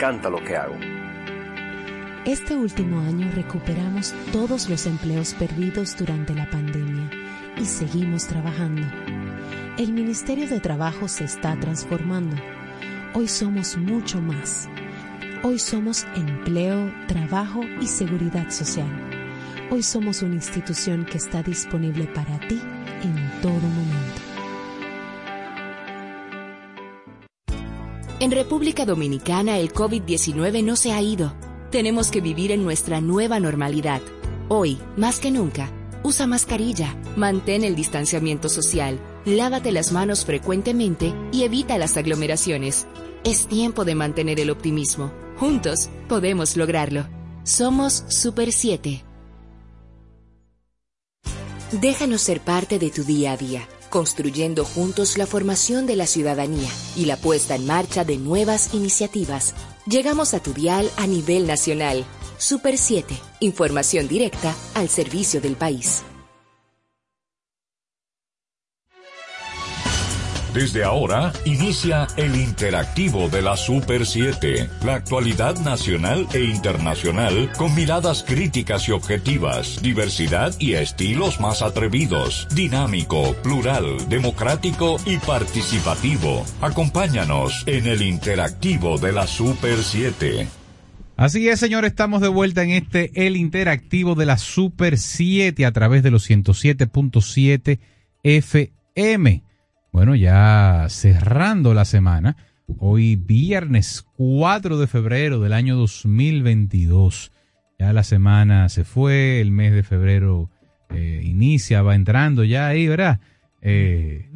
encanta lo que hago. Este último año recuperamos todos los empleos perdidos durante la pandemia y seguimos trabajando. El Ministerio de Trabajo se está transformando. Hoy somos mucho más. Hoy somos empleo, trabajo y seguridad social. Hoy somos una institución que está disponible para ti en todo momento. En República Dominicana el COVID-19 no se ha ido. Tenemos que vivir en nuestra nueva normalidad. Hoy, más que nunca, usa mascarilla, mantén el distanciamiento social, lávate las manos frecuentemente y evita las aglomeraciones. Es tiempo de mantener el optimismo. Juntos podemos lograrlo. Somos Super 7. Déjanos ser parte de tu día a día construyendo juntos la formación de la ciudadanía y la puesta en marcha de nuevas iniciativas. Llegamos a tu dial a nivel nacional. Super 7, información directa al servicio del país. Desde ahora inicia el interactivo de la Super 7, la actualidad nacional e internacional con miradas críticas y objetivas, diversidad y estilos más atrevidos, dinámico, plural, democrático y participativo. Acompáñanos en el interactivo de la Super 7. Así es, señor, estamos de vuelta en este El Interactivo de la Super 7 a través de los 107.7 FM. Bueno, ya cerrando la semana, hoy viernes 4 de febrero del año 2022. Ya la semana se fue, el mes de febrero eh, inicia, va entrando ya ahí, ¿verdad? Eh,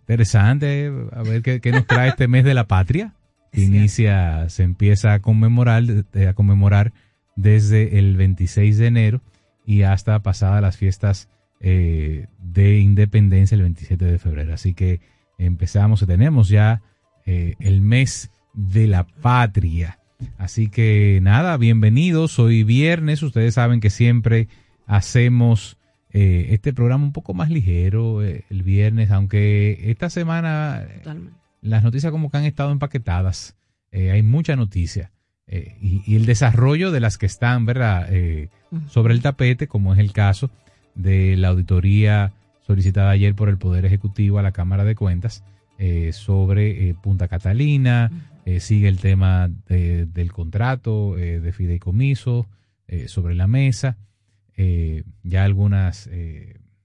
interesante, a ver qué, nos trae este mes de la patria. inicia, se empieza a conmemorar, a conmemorar desde el 26 de enero y hasta pasadas las fiestas eh, de independencia el 27 de febrero. Así que empezamos, tenemos ya eh, el mes de la patria. Así que nada, bienvenidos. Hoy viernes, ustedes saben que siempre hacemos eh, este programa un poco más ligero el viernes, aunque esta semana las noticias como que han estado empaquetadas. hay mucha noticia. Y, y, el desarrollo de las que están, ¿verdad? sobre el tapete, como es el caso de la auditoría solicitada ayer por el Poder Ejecutivo a la Cámara de Cuentas eh, sobre eh, Punta Catalina, eh, sigue el tema del contrato de fideicomiso sobre la mesa, ya algunas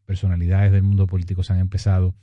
personalidades del mundo político se han empezado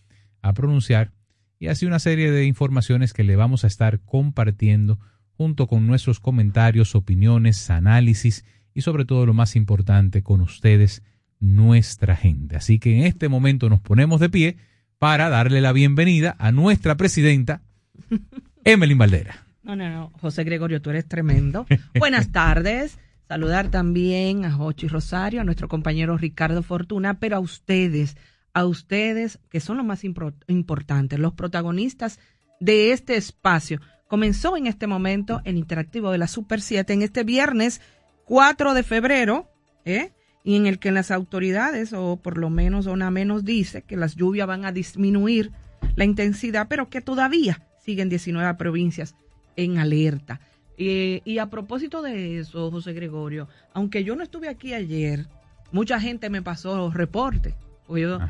a pronunciar y así una serie de informaciones que le vamos a estar compartiendo junto con nuestros comentarios, opiniones, análisis y sobre todo lo más importante con ustedes nuestra gente. Así que en este momento nos ponemos de pie para darle la bienvenida a nuestra presidenta, Emelín Valdera. No, no, no, José Gregorio, tú eres tremendo. Buenas tardes. Saludar también a Jochi Rosario, a nuestro compañero Ricardo Fortuna, pero a ustedes, a ustedes que son los más importantes, los protagonistas de este espacio. Comenzó en este momento el interactivo de la Super 7 en este viernes 4 de febrero, ¿eh? Y en el que las autoridades, o por lo menos una menos dice que las lluvias van a disminuir la intensidad, pero que todavía siguen 19 provincias en alerta. y a propósito de eso, José Gregorio, aunque yo no estuve aquí ayer, mucha gente me pasó reporte.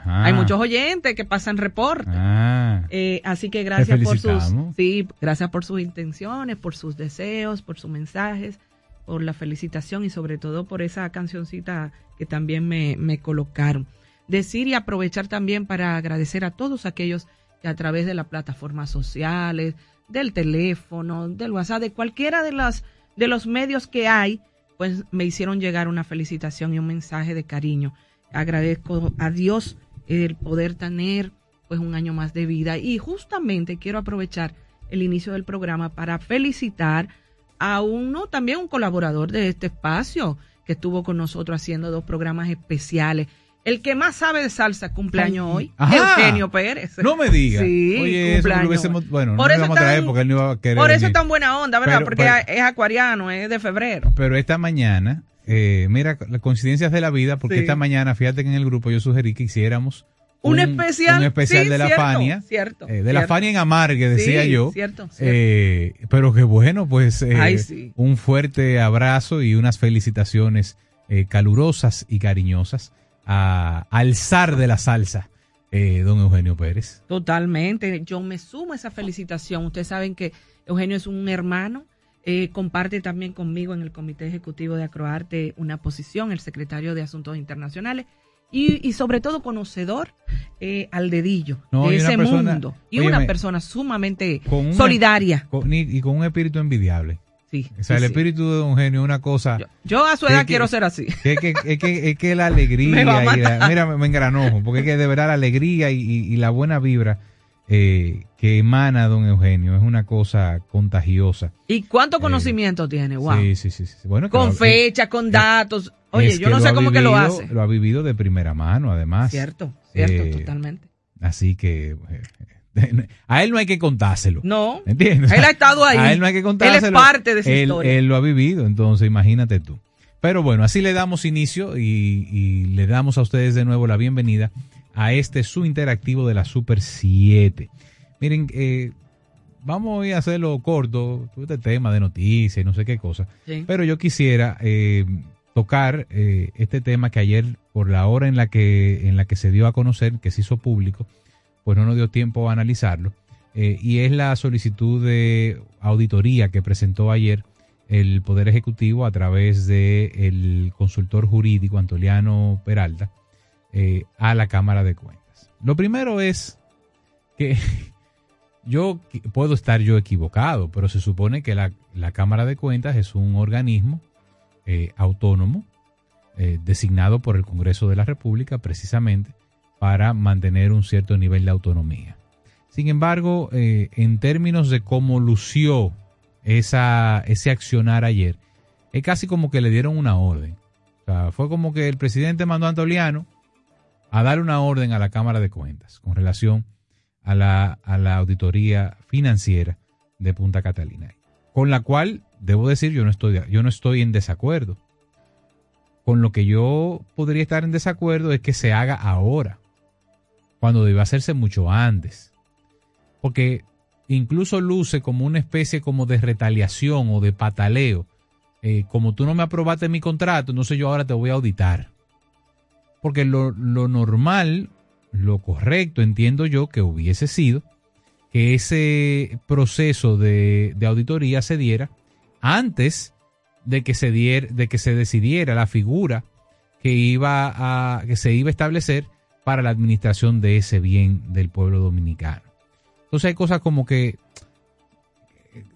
hay muchos oyentes que pasan reporte. Ah. Eh, así que gracias por sus sí, gracias por sus intenciones, por sus deseos, por sus mensajes por la felicitación y sobre todo por esa cancioncita que también me, me colocaron. Decir y aprovechar también para agradecer a todos aquellos que a través de las plataformas sociales, del teléfono, del WhatsApp, de cualquiera de las de los medios que hay, pues me hicieron llegar una felicitación y un mensaje de cariño. Agradezco a Dios el poder tener pues un año más de vida y justamente quiero aprovechar el inicio del programa para felicitar a uno, también un colaborador de este espacio, que estuvo con nosotros haciendo dos programas especiales. El que más sabe de salsa cumpleaños hoy, Eugenio Pérez. No me digas. Sí, Oye, cumpleaños. bueno, por no eso vamos a traer porque él no iba a querer. Por eso es tan buena onda, ¿verdad? porque es acuariano, es de febrero. Pero esta mañana, eh, mira, las coincidencias de la vida, porque esta mañana, fíjate que en el grupo yo sugerí que hiciéramos un, especial, un especial de la Fania. Cierto, eh, de la Fania en Amargue, decía yo. Cierto, eh, pero que bueno, pues eh, un fuerte abrazo y unas felicitaciones calurosas y cariñosas a, al zar de la salsa, don Eugenio Pérez. Totalmente, yo me sumo a esa felicitación. Ustedes saben que Eugenio es un hermano. comparte también conmigo en el Comité Ejecutivo de Acroarte una posición, el secretario de Asuntos Internacionales y, sobre todo conocedor eh, al dedillo de ese mundo. Y una persona sumamente solidaria. y con un espíritu envidiable. Sí, o sea, el espíritu de Don Genio es una cosa. Yo, a su edad quiero ser así. Es que, es que, es que la alegría. mira, me engranojo, porque es que de verdad la alegría y, la buena vibra eh, que emana Don Eugenio es una cosa contagiosa. ¿Y cuánto eh, conocimiento tiene? Wow. Sí, sí, sí. Bueno, con fecha, con datos. Oye, yo no sé cómo que lo hace. Lo ha vivido de primera mano, además. Cierto, cierto, eh, totalmente. Así que eh, a él no hay que contárselo. No. ¿Entiendes? Él ha estado ahí. A él no hay que contárselo. Él es parte de esa historia. Él lo ha vivido, entonces imagínate tú. Pero bueno, así le damos inicio y, le damos a ustedes de nuevo la bienvenida a este su interactivo de la Super 7. Miren, eh, vamos a hacerlo corto, este tema de noticias y no sé qué cosa. Pero yo quisiera eh, tocar eh, este tema que ayer, por la hora en la que, en la que se dio a conocer, que se hizo público, pues no nos dio tiempo a analizarlo, eh, y es la solicitud de auditoría que presentó ayer el Poder Ejecutivo a través del el consultor jurídico Antoliano Peralta eh, a la Cámara de Cuentas. Lo primero es que yo puedo estar yo equivocado, pero se supone que la, la Cámara de Cuentas es un organismo eh, autónomo eh, designado por el Congreso de la República precisamente para mantener un cierto nivel de autonomía. Sin embargo, eh, en términos de cómo lució ese accionar ayer, es casi como que le dieron una orden. fue como que el presidente mandó a Antoliano a dar una orden a la Cámara de Cuentas con relación a la, a la auditoría financiera de Punta Catalina, con la cual debo decir, yo no estoy, yo no estoy en desacuerdo. Con lo que yo podría estar en desacuerdo es que se haga ahora, cuando debe hacerse mucho antes. Porque incluso luce como una especie como de retaliación o de pataleo. Eh, como tú no me aprobaste mi contrato, entonces yo ahora te voy a auditar. Porque lo, normal, lo correcto, entiendo yo que hubiese sido que ese proceso de, de auditoría se diera antes de que se de que se decidiera la figura que iba a que se iba a establecer para la administración de ese bien del pueblo dominicano. Entonces hay cosas como que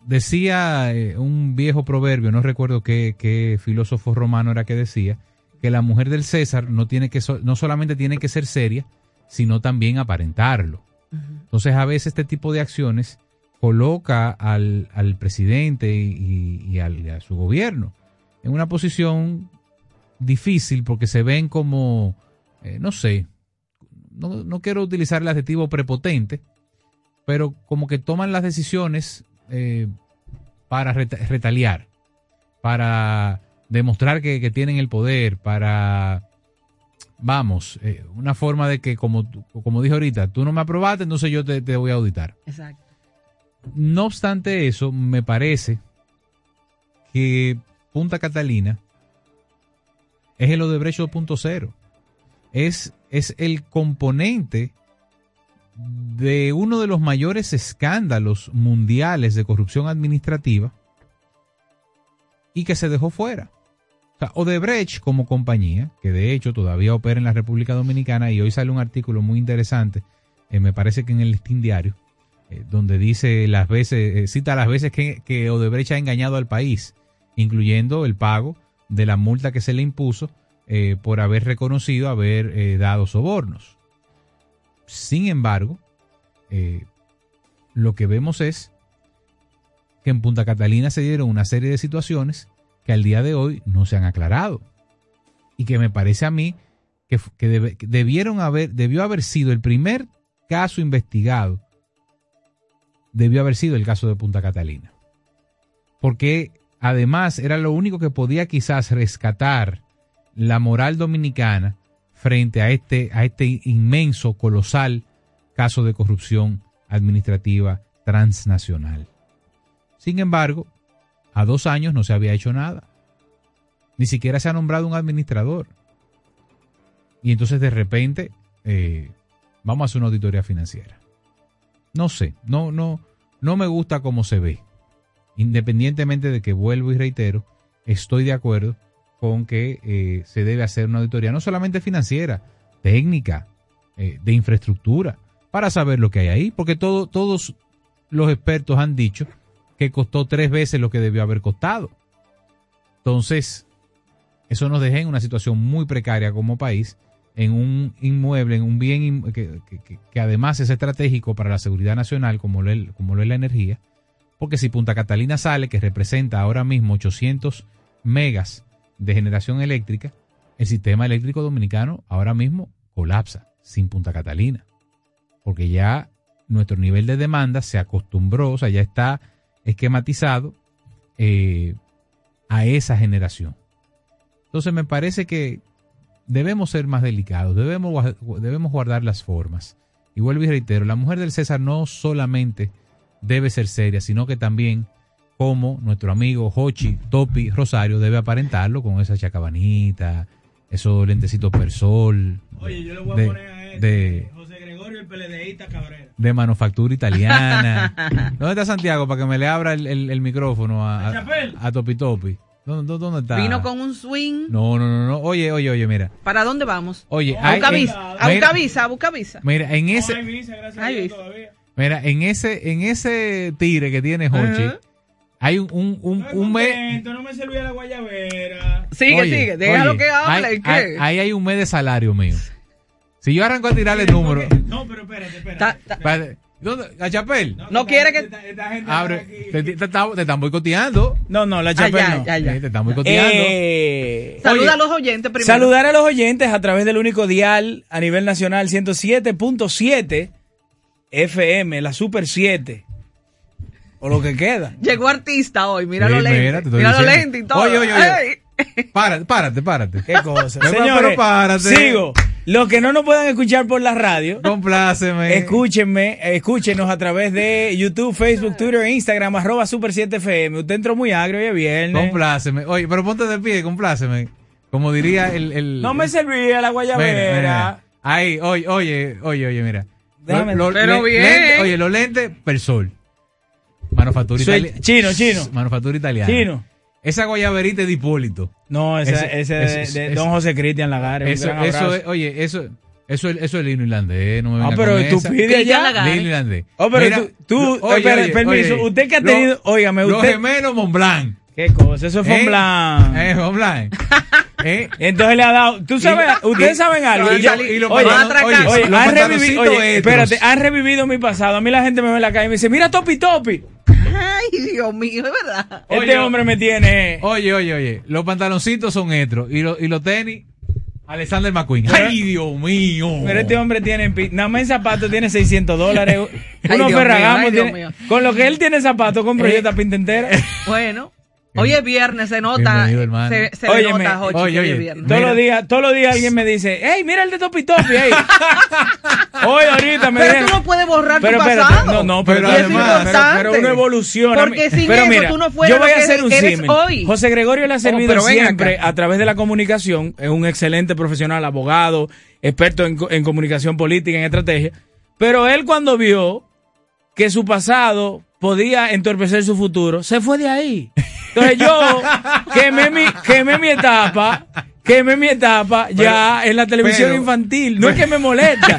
decía eh, un viejo proverbio, no recuerdo qué, filósofo romano era que decía, que la mujer del César no, tiene que no solamente tiene que ser seria, sino también aparentarlo. Entonces a veces este tipo de acciones coloca al, presidente y, a su gobierno en una posición difícil porque se ven como, eh, no sé, no, quiero utilizar el adjetivo prepotente, pero como que toman las decisiones eh, para retaliar, para demostrar que, tienen el poder, para, vamos, eh, una forma de que, como, como dije ahorita, tú no me aprobaste, entonces yo te, te voy a auditar. Exacto. No obstante eso, me parece que Punta Catalina es el Odebrecht 2.0. Es, es el componente de uno de los mayores escándalos mundiales de corrupción administrativa y que se dejó fuera. Odebrecht como compañía, que de hecho todavía opera en la República Dominicana y hoy sale un artículo muy interesante, eh, me parece que en el listín diario, eh, donde dice las veces, eh, cita las veces que, Odebrecht ha engañado al país, incluyendo el pago de la multa que se le impuso eh, por haber reconocido haber dado sobornos. Sin embargo, lo que vemos es que en Punta Catalina se dieron una serie de situaciones que al día de hoy no se han aclarado y que me parece a mí que, debieron haber, debió haber sido el primer caso investigado debió haber sido el caso de Punta Catalina. Porque además era lo único que podía quizás rescatar la moral dominicana frente a este, a este inmenso, colosal caso de corrupción administrativa transnacional. Sin embargo, a dos años no se había hecho nada. Ni siquiera se ha nombrado un administrador. Y entonces de repente eh, vamos a hacer una auditoría financiera. No sé, no, no, no me gusta cómo se ve. Independientemente de que vuelvo y reitero, estoy de acuerdo con que eh, se debe hacer una auditoría no solamente financiera, técnica, eh, de infraestructura, para saber lo que hay ahí, porque todo, todos los expertos han dicho que costó tres veces lo que debió haber costado. Entonces, eso nos deja en una situación muy precaria como país, en un inmueble, en un bien que, además es estratégico para la seguridad nacional, como lo, es, como lo es la energía, porque si Punta Catalina sale, que representa ahora mismo 800 megas de generación eléctrica, el sistema eléctrico dominicano ahora mismo colapsa sin Punta Catalina, porque ya nuestro nivel de demanda se acostumbró, o sea, ya está esquematizado eh, a esa generación. Entonces me parece que debemos ser más delicados, debemos, debemos guardar las formas. Y vuelvo y reitero, la mujer del César no solamente debe ser seria, sino que también, como nuestro amigo Hochi Topi Rosario, debe aparentarlo con esa chacabanita, esos lentecitos per sol. Oye, yo le voy a poner a este, de, José Gregorio, el PLDista Cabrera. De manufactura italiana. ¿Dónde está Santiago para que me le abra el, micrófono a, a, Topi Topi? ¿Dónde, ¿Dónde, está? Vino con un swing. No, no, no, no. Oye, oye, oye, mira. ¿Para dónde vamos? Oye, a buscar visa, a buscar visa, a buscar visa. Mira, en ese. hay visa, gracias a Dios todavía. Mira, en ese, en ese tire que tiene Hochi, hay un, un, un, un mes. No me servía la guayabera. Sigue, sigue, déjalo que hable. Hay, ¿qué? Ahí hay un mes de salario mío. Si yo arranco a tirarle el número. No, pero espérate, espérate. ¿Dónde? ¿La Chapel? No, quiere que. Abre. Te, te, están boicoteando. No, no, la ah, Chapel no. Ya, ya. Te están boicoteando. Eh, Saluda a los oyentes primero. Saludar a los oyentes a través del único dial a nivel nacional 107.7 FM, la Super 7. O lo que queda. Llegó artista hoy, mira lo lente. Mira lo lente y todo. Oye, oye, oye. Párate, párate, párate. Qué cosa. Señores, párate. Sigo. Los que no nos puedan escuchar por la radio, compláceme. Escúchenme, escúchenos a través de YouTube, Facebook, Twitter e Instagram, arroba Super 7 FM. Usted entró muy agrio y es viernes. Compláceme. Oye, pero ponte de pie, compláceme. Como diría el. el no me servía la guayabera. Ahí, oye, oye, oye, oye, mira. Déjame pero bien. oye, los lentes, Persol. Manufactura italiana. Chino, chino. Manufactura italiana. Chino. Esa guayaberita de Hipólito. No, ese, ese, de, Don José Cristian Lagares. Eso, eso es, oye, eso, eso, eso es lino irlandés, no me Ah, pero tú pides allá. Lino irlandés. Oh, pero tú, tú espera, permiso, usted que ha tenido, óigame, usted. Los gemelos Montblanc. ¿Qué cosa? Eso es Montblanc. Eh, Montblanc. ¿Eh? Entonces le ha dado. ¿Tú sabes? ¿Ustedes saben algo? Y, y, lo oye, oye, oye han revivido, oye, espérate, han revivido mi pasado. A mí la gente me ve en la calle y me dice, mira Topi Topi. Ay, Dios mío, es verdad. Este hombre me tiene. Oye, oye, oye. Los pantaloncitos son etros. Y, lo, y los tenis. Alexander McQueen. Ay, Dios mío. Pero este hombre tiene, nada más en zapatos tiene 600 dólares. Unos ferragamos. Con lo que él tiene zapatos, compro yo esta pinta entera. Bueno. Hoy es viernes, se nota. Se, se nota, oye, oye, oye, viernes. Todos los días, todos los días alguien me dice, hey, mira el de Topi Topi, hey. Hoy ahorita me Pero tú no puedes borrar tu pasado. no, no, pero, además, pero, pero, uno evoluciona. Porque sin pero mira, tú no yo voy a hacer un símil. José Gregorio le ha oh, servido siempre a través de la comunicación, es un excelente profesional, abogado, experto en, en comunicación política, en estrategia. Pero él cuando vio que su pasado podía entorpecer su futuro, se fue de ahí. Entonces yo quemé mi, quemé mi etapa, quemé mi etapa ya en la televisión infantil. No es que me molesta,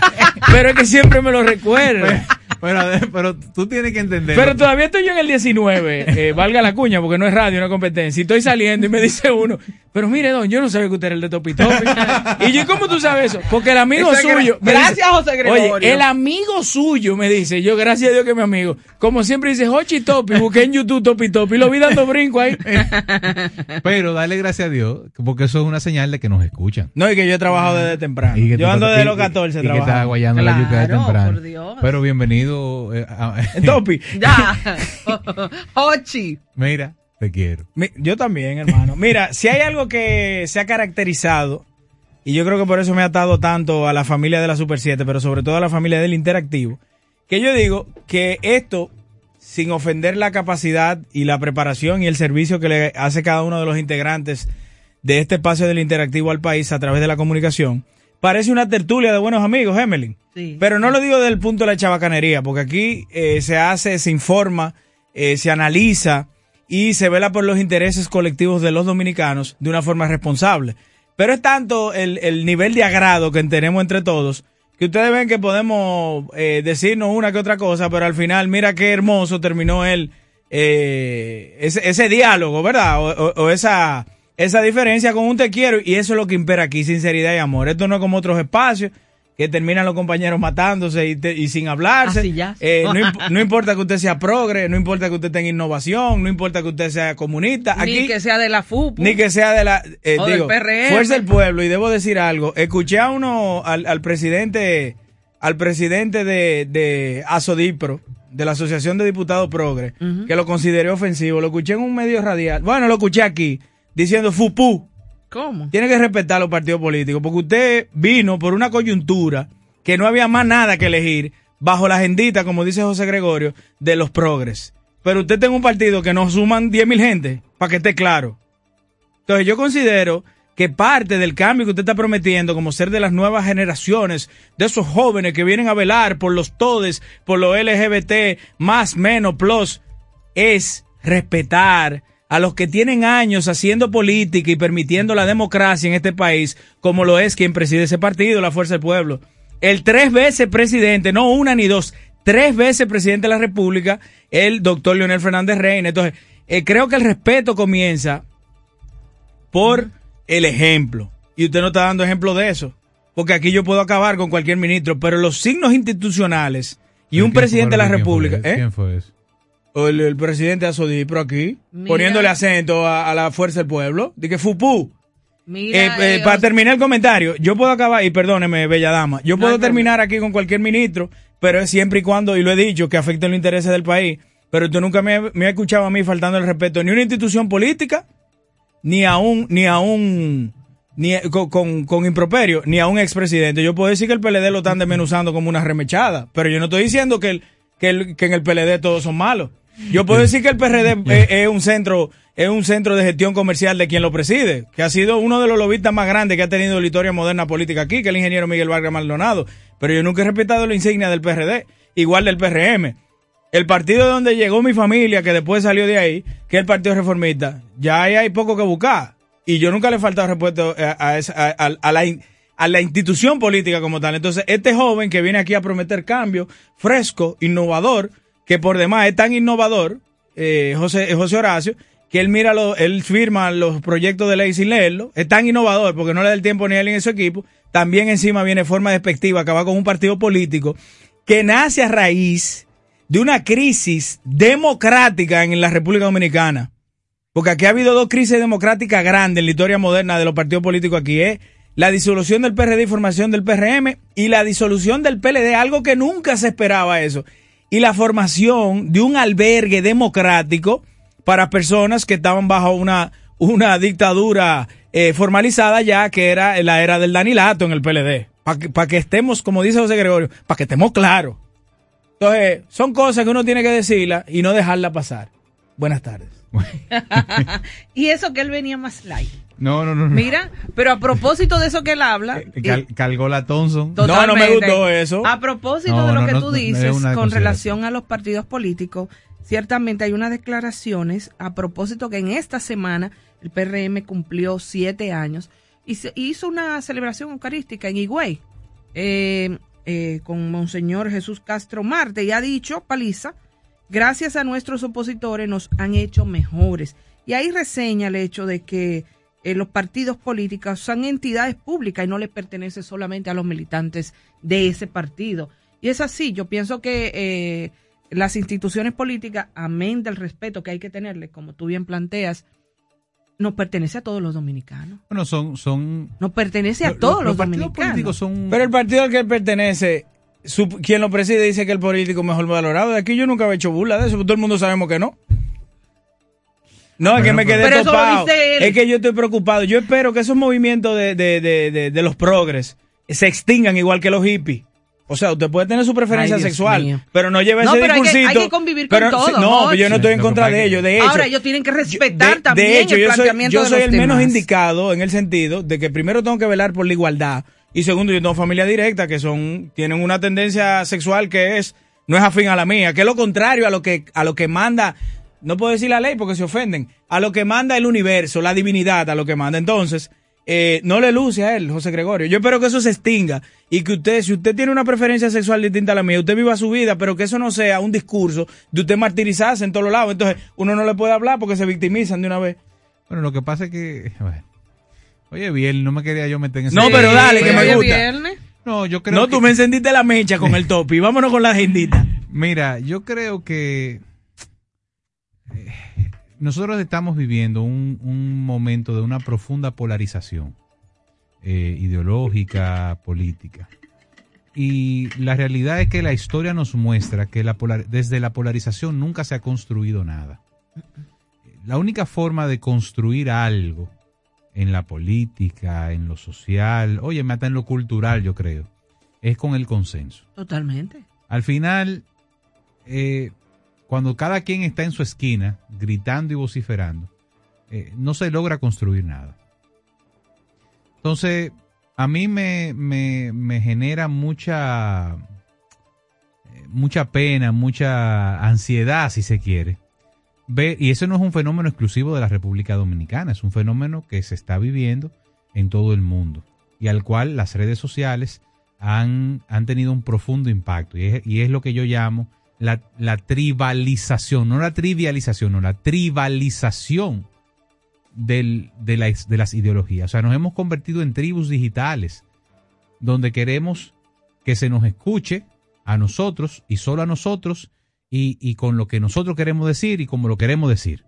pero es que siempre me lo recuerda. Pero, pero, tú tienes que entender. Pero todavía estoy yo en el 19, eh, valga la cuña, porque no es radio, no es competencia. Y estoy saliendo y me dice uno, pero mire, don, yo no sabía que usted era el de Topi Topi. y yo, ¿cómo tú sabes eso? Porque el amigo suyo. Gracias, José Gregorio. Oye, el amigo suyo me dice, yo, gracias a Dios que es mi amigo. Como siempre dice, Hochi Topi, busqué en YouTube Topi Topi, lo vi dando brinco ahí. pero dale gracias a Dios, porque eso es una señal de que nos escuchan. No, y que yo he trabajado desde temprano. yo ando desde los 14 y, y que está guayando la yuca de temprano. Por Dios. Pero bienvenido. Eh, Topi. ya. Hochi. Mira. Te quiero. yo también, hermano. Mira, si hay algo que se ha caracterizado y yo creo que por eso me ha atado tanto a la familia de la Super 7, pero sobre todo a la familia del Interactivo, que yo digo que esto, sin ofender la capacidad y la preparación y el servicio que le hace cada uno de los integrantes de este espacio del Interactivo al país a través de la comunicación, parece una tertulia de buenos amigos, Emelin. Pero no lo digo desde el punto de la chabacanería, porque aquí eh, se hace, se informa, eh, se analiza y se vela por los intereses colectivos de los dominicanos de una forma responsable. Pero es tanto el, nivel de agrado que tenemos entre todos que ustedes ven que podemos eh, decirnos una que otra cosa, pero al final, mira qué hermoso terminó él eh, ese, diálogo, ¿verdad? O, esa, esa diferencia con un te quiero, y eso es lo que impera aquí, sinceridad y amor. Esto no es como otros espacios que terminan los compañeros matándose y, sin hablarse. Eh, no, importa que usted sea progre, no importa que usted tenga innovación, no importa que usted sea comunista. ni que sea de la FUP. Ni que sea de la... Eh, digo, Fuerza del pueblo. Y debo decir algo. Escuché a uno, al, presidente, al presidente de, de Asodipro, de la Asociación de Diputados Progre, que lo consideré ofensivo. Lo escuché en un medio radial. Bueno, lo escuché aquí, diciendo FUPU. ¿Cómo? Tiene que respetar los partidos políticos, porque usted vino por una coyuntura que no había más nada que elegir bajo la agendita, como dice José Gregorio, de los progres. Pero usted tiene un partido que nos suman 10 mil gente, para que esté claro. Entonces yo considero que parte del cambio que usted está prometiendo como ser de las nuevas generaciones, de esos jóvenes que vienen a velar por los todes, por los LGBT, más, menos, plus, es respetar a los que tienen años haciendo política y permitiendo la democracia en este país, como lo es quien preside ese partido, la Fuerza del Pueblo. El tres veces presidente, no una ni dos, tres veces presidente de la República, el doctor Leonel Fernández Reina. Entonces, eh, creo que el respeto comienza por el ejemplo. Y usted no está dando ejemplo de eso. Porque aquí yo puedo acabar con cualquier ministro, pero los signos institucionales y un presidente de la República. ¿eh? ¿Quién fue eso? El, el presidente Asodipro aquí, poniéndole acento a, la fuerza del pueblo, de que Fupú. Eh, eh, para terminar el comentario, yo puedo acabar, y perdóneme, bella dama, yo puedo terminar aquí con cualquier ministro, pero es siempre y cuando, y lo he dicho, que afecte los intereses del país. Pero tú nunca me, me has escuchado a mí faltando el respeto ni a una institución política, ni a un, ni a un, ni con, con, improperio, ni a un expresidente. Yo puedo decir que el PLD lo están desmenuzando como una remechada, pero yo no estoy diciendo que, el, que, que en el PLD todos son malos. Yo puedo decir que el PRD es, un centro es un centro de gestión comercial de quien lo preside, que ha sido uno de los lobistas más grandes que ha tenido la historia moderna política aquí, que el ingeniero Miguel Vargas Maldonado. Pero yo nunca he respetado la insignia del PRD, igual del PRM. El partido donde llegó mi familia, que después salió de ahí, que es el Partido Reformista, ya ahí hay poco que buscar. Y yo nunca le he faltado respeto a, a, la, a la institución política como tal. Entonces, este joven que viene aquí a prometer cambio, fresco, innovador, que por demás es tan innovador, eh, José, eh, José Horacio, que él mira, lo, él firma los proyectos de ley sin leerlo, es tan innovador porque no le da el tiempo ni a él a su equipo, también encima viene forma despectiva, acaba con un partido político que nace a raíz de una crisis democrática en la República Dominicana. Porque aquí ha habido dos crisis democráticas grandes en la historia moderna de los partidos políticos aquí. Es la disolución del PRD y formación del PRM y la disolución del PLD, algo que nunca se esperaba eso y la formación de un albergue democrático para personas que estaban bajo una, una dictadura eh, formalizada ya, que era la era del Danilato en el PLD. Para que, que estemos, como dice José Gregorio, para que estemos claros. Entonces, son cosas que uno tiene que decirla y no dejarla pasar. Buenas tardes. y eso que él venía más light. No, no, no, Mira, pero a propósito de eso que él habla. Eh, calgó la Thompson. No, no me gustó eso. A propósito de lo que tú dices con relación a los partidos políticos, ciertamente hay unas declaraciones a propósito que en esta semana el PRM cumplió siete años y se hizo una celebración eucarística en Higüey eh, eh, con Monseñor Jesús Castro Marte y ha dicho, Paliza, gracias a nuestros opositores nos han hecho mejores. Y ahí reseña el hecho de que eh, los partidos políticos son entidades públicas y no les pertenece solamente a los militantes de ese partido. Y es así, yo pienso que eh, las instituciones políticas, amén del respeto que hay que tenerle, como tú bien planteas, nos pertenece a todos los dominicanos. Bueno, son... son nos pertenece a todos los, dominicanos. Son... Pero el partido al que él pertenece, quien lo preside dice que el político mejor valorado. De aquí yo nunca he hecho burla de eso, todo el mundo sabemos que no. No, es que me quedé topado. Es que yo estoy preocupado. Yo espero que esos movimientos de, de, de, de los progres se extingan igual que los hippies. O sea, usted puede tener su preferencia sexual, pero no lleve ese discursito. Hay que, convivir con todo. no, yo no estoy en contra de ello. De hecho, ahora ellos tienen que respetar también de hecho, el planteamiento yo soy, yo soy el menos indicado en el sentido de que primero tengo que velar por la igualdad y segundo yo tengo familia directa que son tienen una tendencia sexual que es no es afín a la mía, que es lo contrario a lo que a lo que manda no puedo decir la ley porque se ofenden, a lo que manda el universo, la divinidad, a lo que manda. Entonces, eh, no le luce a él, José Gregorio. Yo espero que eso se extinga y que usted, si usted tiene una preferencia sexual distinta a la mía, usted viva su vida, pero que eso no sea un discurso de usted martirizarse en todos lados. Entonces, uno no le puede hablar porque se victimizan de una vez. Bueno, lo que pasa es que. Oye, bien, no me quería yo meter en ese. No, pero dale, que me gusta. No, yo creo No, tú me encendiste la mecha con el topi. Vámonos con la agendita. Mira, yo creo que. Nosotros estamos viviendo un, momento de una profunda polarización eh, ideológica, política. Y la realidad es que la historia nos muestra que la desde la polarización nunca se ha construido nada. La única forma de construir algo en la política, en lo social, oye, hasta en lo cultural, yo creo, es con el consenso. Totalmente. Al final, eh, cuando cada quien está en su esquina gritando y vociferando, eh, no se logra construir nada. Entonces, a mí me, genera mucha, eh, mucha pena, mucha ansiedad, si se quiere. Ver, y eso no es un fenómeno exclusivo de la República Dominicana, es un fenómeno que se está viviendo en todo el mundo y al cual las redes sociales han, han tenido un profundo impacto. Y y es lo que yo llamo la, tribalización, no la trivialización, no la tribalización de, las ideologías. O sea, nos hemos convertido en tribus digitales, donde queremos que se nos escuche a nosotros y solo a nosotros y, con lo que nosotros queremos decir y como lo queremos decir.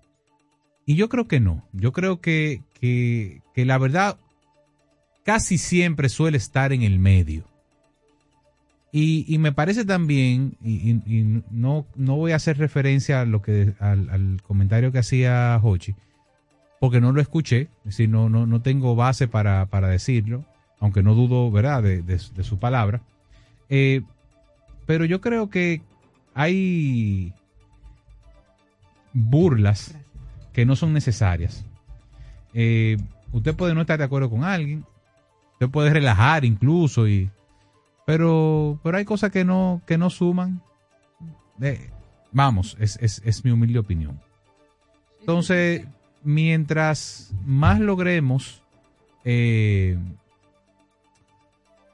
Y yo creo que no. Yo creo que, que la verdad casi siempre suele estar en el medio. Y, me parece también, y, no, no voy a hacer referencia a lo que, al, comentario que hacía Hochi, porque no lo escuché, es decir, no, no, no tengo base para, decirlo, aunque no dudo, ¿verdad?, de, su palabra. Eh, pero yo creo que hay burlas que no son necesarias. Eh, usted puede no estar de acuerdo con alguien, usted puede relajar incluso y pero, pero hay cosas que no, que no suman. Eh, vamos, es, es, es mi humilde opinión. Entonces, mientras más logremos eh,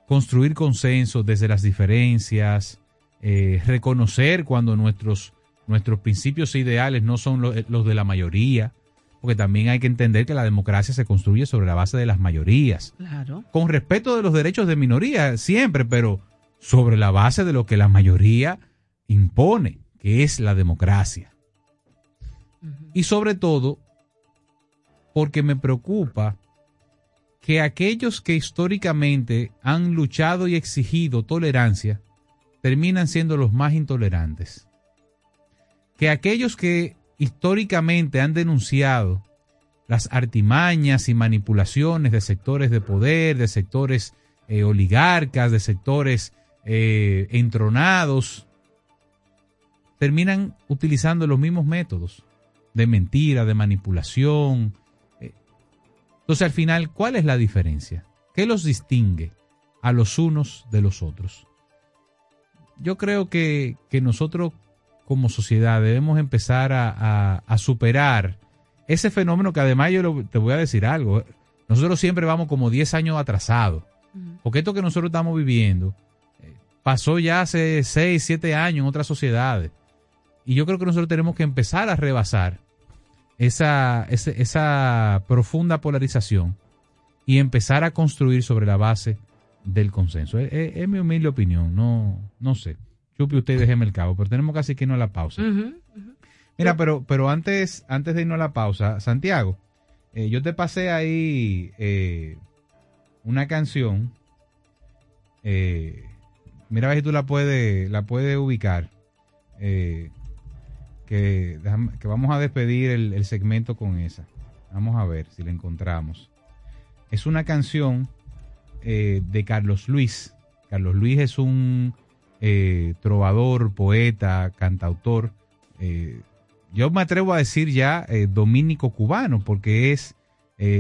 construir consenso desde las diferencias, eh, reconocer cuando nuestros, nuestros principios e ideales no son los de la mayoría, porque también hay que entender que la democracia se construye sobre la base de las mayorías. Claro. Con respeto de los derechos de minoría, siempre, pero sobre la base de lo que la mayoría impone, que es la democracia. Y sobre todo, porque me preocupa que aquellos que históricamente han luchado y exigido tolerancia terminan siendo los más intolerantes. Que aquellos que históricamente han denunciado las artimañas y manipulaciones de sectores de poder, de sectores eh, oligarcas, de sectores eh, entronados, terminan utilizando los mismos métodos de mentira, de manipulación. Eh. Entonces, al final, ¿cuál es la diferencia? ¿Qué los distingue a los unos de los otros? Yo creo que, que nosotros como sociedad debemos empezar a, superar ese fenómeno que además yo te voy a decir algo, nosotros siempre vamos como 10 años atrasados, porque esto que nosotros estamos viviendo eh, pasó ya hace 6, 7 años en otras sociedades. Y yo creo que nosotros tenemos que empezar a rebasar esa, esa, profunda polarización y empezar a construir sobre la base del consenso. Es, mi humilde opinión, no, no sé. Chupi, usted déjeme el cabo, pero tenemos casi que irnos a la pausa. Mira, pero, pero antes, antes de irnos a la pausa, Santiago, eh, yo te pasé ahí eh, una canción. Eh, mira a ver si tú la puedes, la puedes ubicar. que que, vamos a despedir el, segmento con esa. Vamos a ver si la encontramos. Es una canción eh, de Carlos Luis. Carlos Luis es un eh, trovador, poeta, cantautor. Eh, yo me atrevo a decir ya dominico cubano, porque es,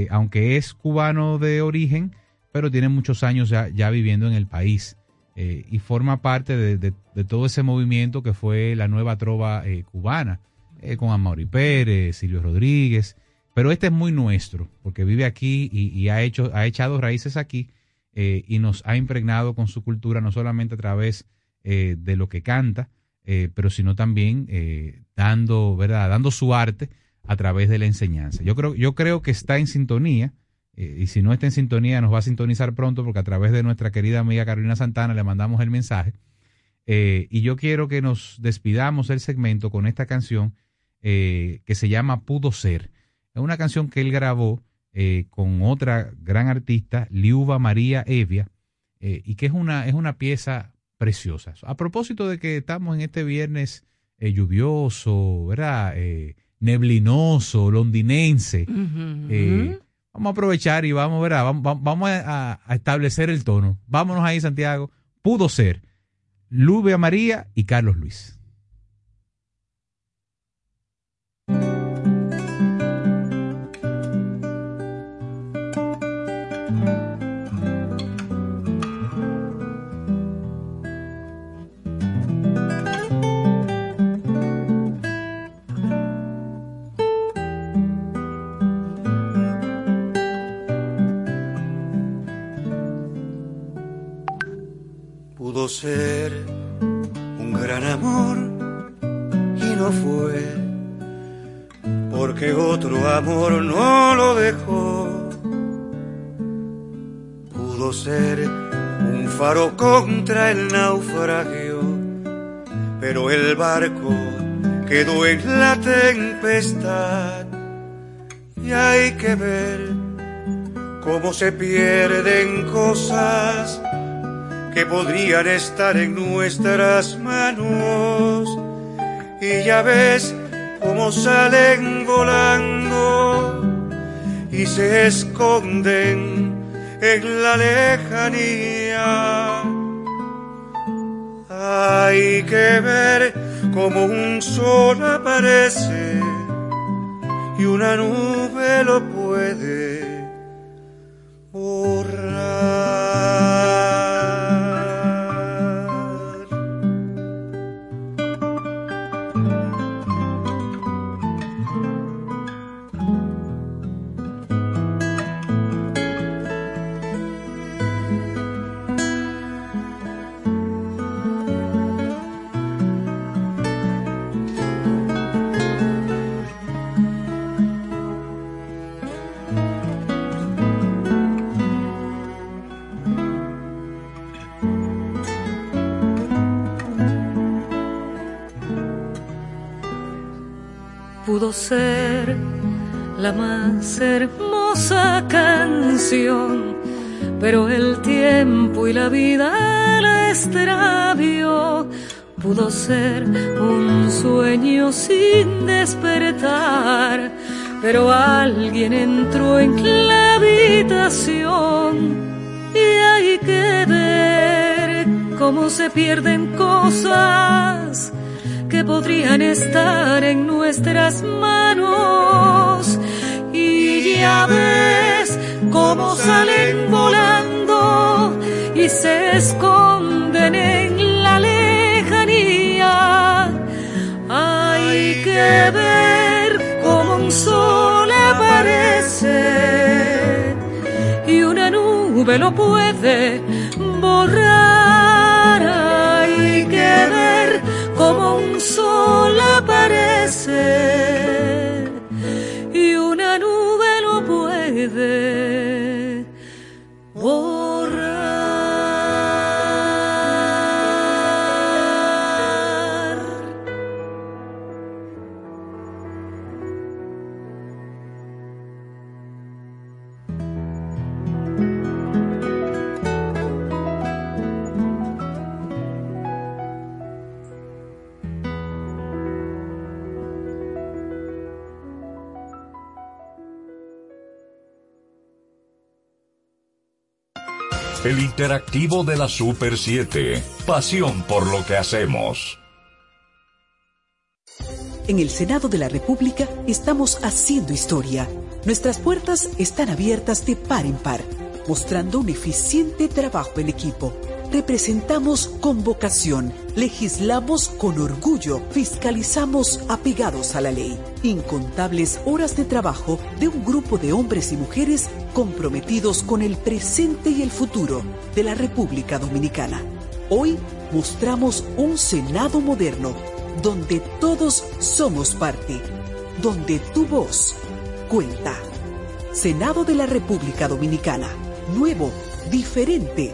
aunque es cubano de origen, pero tiene muchos años ya, ya viviendo en el país. Eh, y forma parte de, todo ese movimiento que fue la nueva trova eh, cubana, eh, con Amaury Pérez, Silvio Rodríguez, pero este es muy nuestro, porque vive aquí y, ha, hecho, ha echado raíces aquí y nos ha impregnado con su cultura, no solamente a través de lo que canta, pero sino también dando, ¿verdad? dando su arte a través de la enseñanza. Yo creo, yo creo que está en sintonía eh, y si no está en sintonía, nos va a sintonizar pronto porque a través de nuestra querida amiga Carolina Santana le mandamos el mensaje. Eh, y yo quiero que nos despidamos el segmento con esta canción eh, que se llama Pudo Ser. Es una canción que él grabó con otra gran artista, Liuba María Evia, y que es una, es una pieza preciosa. A propósito de que estamos en este viernes lluvioso, ¿verdad? neblinoso, londinense. Vamos a aprovechar y vamos, ver, vamos, a, establecer el tono. Vámonos ahí, Santiago. Pudo ser Lubia María y Carlos Luis. Ser un gran amor y no fue porque otro amor no lo dejó. Pudo ser un faro contra el naufragio, pero el barco quedó en la tempestad y hay que ver cómo se pierden cosas que podrían estar en nuestras manos. Y ya ves cómo salen volando y se esconden en la lejanía. Hay que ver cómo un sol aparece y una nube lo puede ser la más hermosa canción, pero el tiempo y la vida la extravió. Pudo ser un sueño sin despertar, pero alguien entró en la habitación y hay que ver cómo se pierden cosas podrían estar en nuestras manos. Y ya ves cómo salen volando y se esconden en la lejanía. Hay que ver cómo un sol aparece y una nube lo puede borrar. Sol aparece interactivo de la Super 7. Pasión por lo que hacemos. En el Senado de la República estamos haciendo historia. Nuestras puertas están abiertas de par en par, mostrando un eficiente trabajo en equipo Representamos con vocación, legislamos con orgullo, fiscalizamos apegados a la ley. Incontables horas de trabajo de un grupo de hombres y mujeres comprometidos con el presente y el futuro de la República Dominicana. Hoy mostramos un Senado moderno donde todos somos parte, donde tu voz cuenta. Senado de la República Dominicana, nuevo, diferente,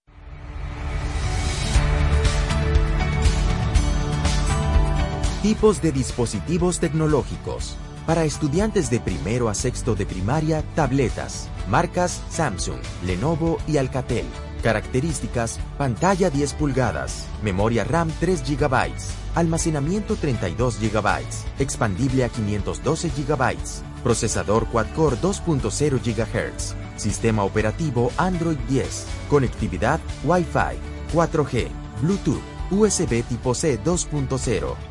Tipos de dispositivos tecnológicos. Para estudiantes de primero a sexto de primaria, tabletas. Marcas Samsung, Lenovo y Alcatel. Características, pantalla 10 pulgadas, memoria RAM 3 GB, almacenamiento 32 GB, expandible a 512 GB, procesador quad-core 2.0 GHz, sistema operativo Android 10, conectividad Wi-Fi, 4G, Bluetooth, USB tipo C 2.0.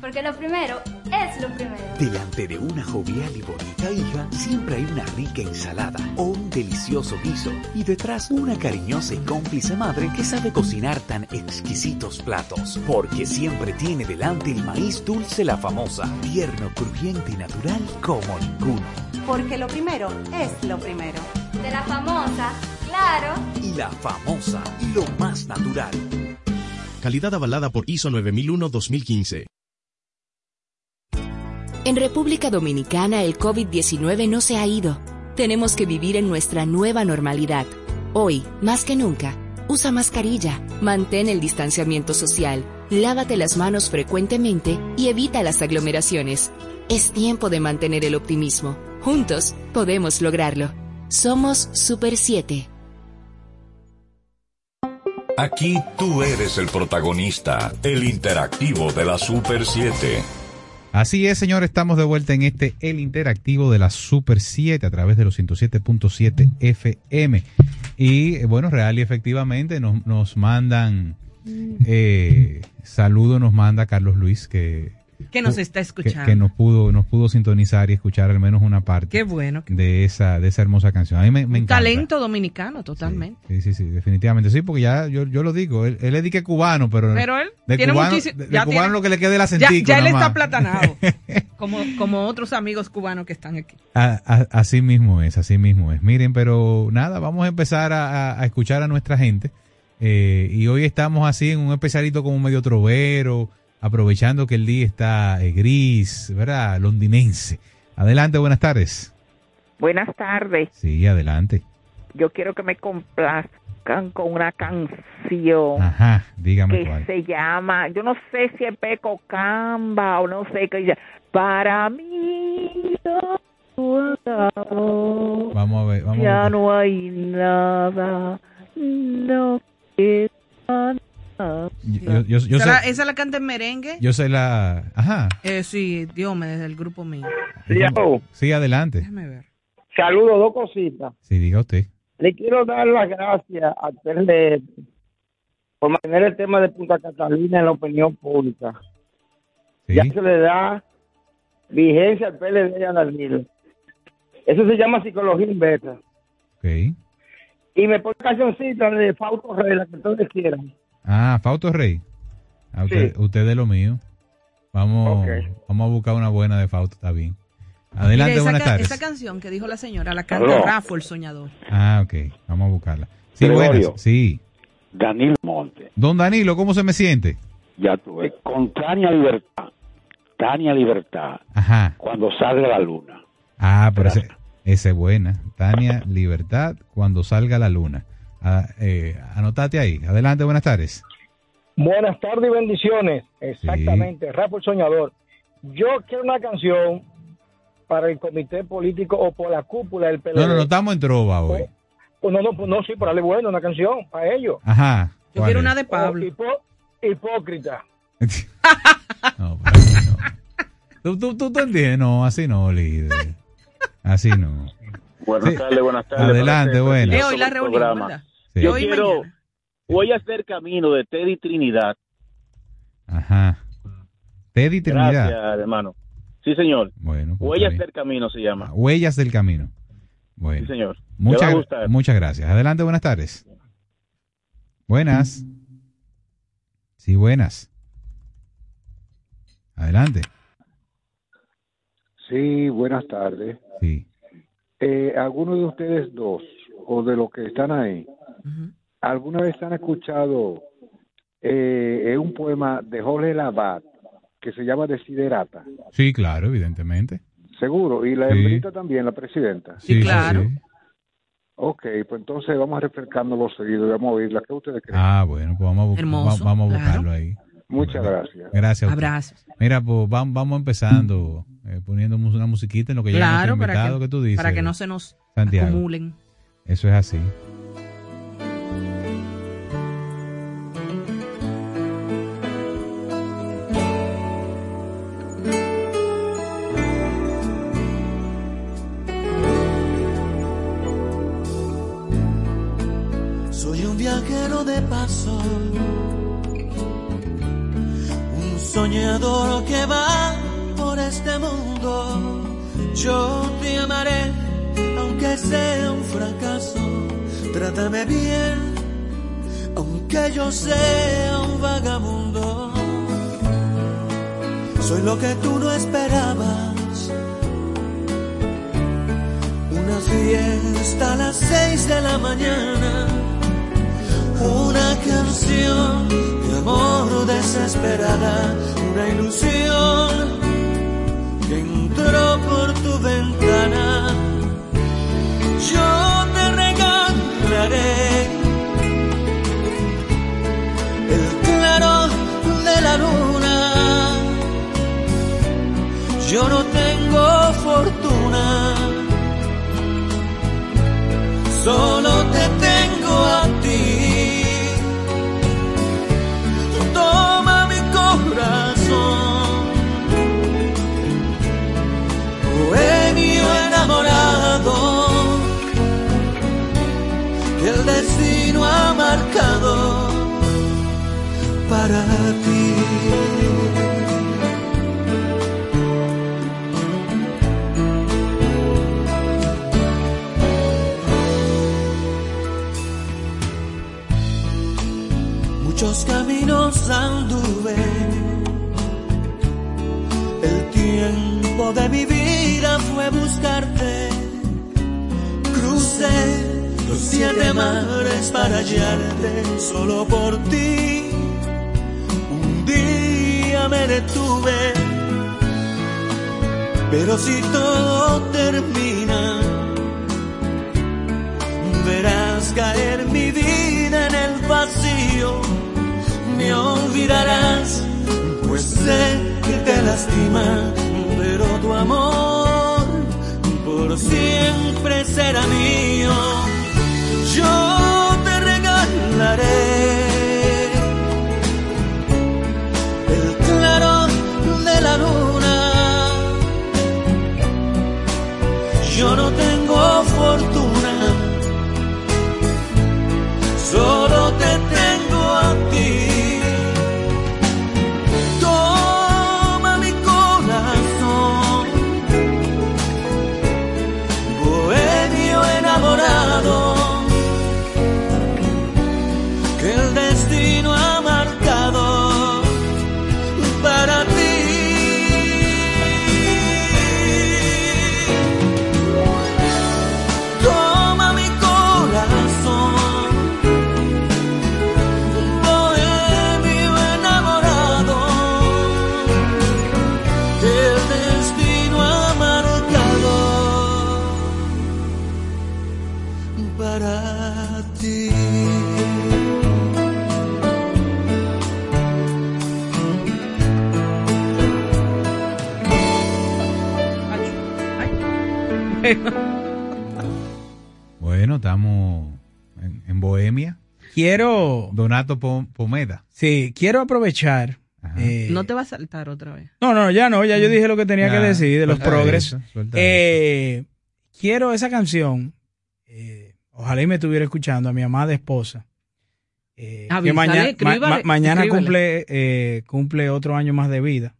Porque lo primero es lo primero. Delante de una jovial y bonita hija, siempre hay una rica ensalada o un delicioso guiso. Y detrás, una cariñosa y cómplice madre que sabe cocinar tan exquisitos platos. Porque siempre tiene delante el maíz dulce la famosa, tierno, crujiente y natural como ninguno. Porque lo primero es lo primero. De la famosa, claro. Y la famosa, lo más natural. Calidad avalada por ISO 9001-2015. En República Dominicana el COVID-19 no se ha ido. Tenemos que vivir en nuestra nueva normalidad. Hoy, más que nunca, usa mascarilla, mantén el distanciamiento social, lávate las manos frecuentemente y evita las aglomeraciones. Es tiempo de mantener el optimismo. Juntos podemos lograrlo. Somos Super 7. Aquí tú eres el protagonista, el interactivo de la Super 7. Así es, señor, estamos de vuelta en este El Interactivo de la Super 7 a través de los 107.7 FM. Y eh, bueno, real y efectivamente nos, nos mandan eh, saludo, nos manda Carlos Luis, que que nos está escuchando. Que, nos pudo nos pudo sintonizar y escuchar al menos una parte. Qué bueno. De esa de esa hermosa canción. A mí me, me encanta. Talento dominicano, totalmente. Sí, sí, sí, definitivamente. Sí, porque ya yo, yo lo digo. Él, él es de que cubano, pero. Pero él de tiene cubano, de, de cubano lo que le quede el acentico. Ya, ya él está platanado. como, como otros amigos cubanos que están aquí. así mismo es, así mismo es. Miren, pero nada, vamos a empezar a, a escuchar a nuestra gente. Eh, y hoy estamos así en un especialito como medio trovero aprovechando que el día está eh, gris, ¿verdad? Londinense. Adelante, buenas tardes. Buenas tardes. Sí, adelante. Yo quiero que me complazcan con una canción. Ajá, dígame que se llama, yo no sé si es Peco Camba o no sé qué. Para mí Vamos a ver, vamos ya a ver. no hay nada, no queda ¿Esa, la canta en merengue? Yo sé la... Ajá. Eh, sí, Dios me desde el grupo mío. Sí, adelante. Déjame ver. Saludos, dos cositas. Sí, diga usted. Le quiero dar las gracias a Tele por mantener el tema de Punta Catalina en la opinión pública. Ya se le da vigencia al PLD y a Danilo. Eso se llama psicología inversa. Ok. Y me pone cancioncita de Fausto Rey, la que ustedes quieran. Ah, Fausto Rey. Ah, usted, usted de lo mío. Vamos, vamos a buscar una buena de Fausto, está bien. Adelante, buenas tardes. Esa canción que dijo la señora, la canta Rafa, el soñador. Ah, ok, vamos a buscarla. Sí, buenas, sí. Danilo Monte. Don Danilo, ¿cómo se me siente? Ya tuve. Con Tania Libertad. Tania Libertad. Ajá. Cuando salga la luna. Ah, pero esa es buena. Tania Libertad, cuando salga la luna. Ah, eh, anotate ahí. Adelante, buenas tardes. Buenas tardes y bendiciones. Exactamente, Rafa el Soñador. Yo quiero una canción para el comité político o por la cúpula del PLD. No, no, no estamos en trova hoy. Pues, no, no, pues no, sí, para darle bueno, una canción para ellos. Ajá. Yo quiero una de Pablo. hipócrita. no, no. ¿Tú, tú, tú, te entiendes? No, así no, líder. Así no. Buenas tardes, buenas tardes. Adelante, bueno. hoy la reunión, Yo quiero, voy a hacer camino de Teddy Trinidad. Ajá. Teddy Trinidad. Gracias, hermano. Sí, señor. Bueno, pues Huellas del Camino se llama. Huellas del Camino. Bueno. Sí, señor. Muchas, muchas gracias. Adelante, buenas tardes. Buenas. Sí, buenas. Adelante. Sí, buenas tardes. Sí. Eh, ¿Alguno de ustedes dos, o de los que están ahí, alguna vez han escuchado eh, un poema de Jorge Labat que se llama Desiderata? Sí, claro, evidentemente. Seguro, y la sí. también, la presidenta. Sí, claro. Ok, pues entonces vamos a refrescarnos los seguidos y vamos a oírla. ¿Qué ustedes creen? Ah, bueno, pues vamos a, vamos a buscarlo ahí. Muchas gracias. Gracias. Abrazos. Mira, pues vamos, vamos empezando eh, poniendo una musiquita en lo que ya invitado para que, que, tú dices. Para que no se nos Santiago. acumulen. Eso es así. De paso soñador que va por este mundo. Yo te amaré, aunque sea un fracaso. Trátame bien, aunque yo sea un vagabundo. Soy lo que tú no esperabas. Una fiesta a las seis de la mañana. Una canción amor desesperada, una ilusión que entró por tu ventana. Yo te regalaré el claro de la luna. Yo no tengo fortuna, solo te tengo a para ti. Muchos caminos anduve, el tiempo de mi vida fue buscarte, crucé los siete mares para hallarte solo por ti Día me detuve, pero si todo termina, verás caer mi vida en el vacío. Me olvidarás, pues sé que te lastima, pero tu amor por siempre será mío. Yo te regalaré Quiero. Donato Po- Pomeda. Sí, quiero aprovechar. eh, No te va a saltar otra vez. No, no, ya no, ya yo dije lo que tenía Ya, que decir de los progres. Eh, quiero esa canción. eh, ojalá y me estuviera escuchando a mi amada esposa. eh, que mañana, escríbale, ma- ma- mañana cumple, eh, cumple otro año más de vida.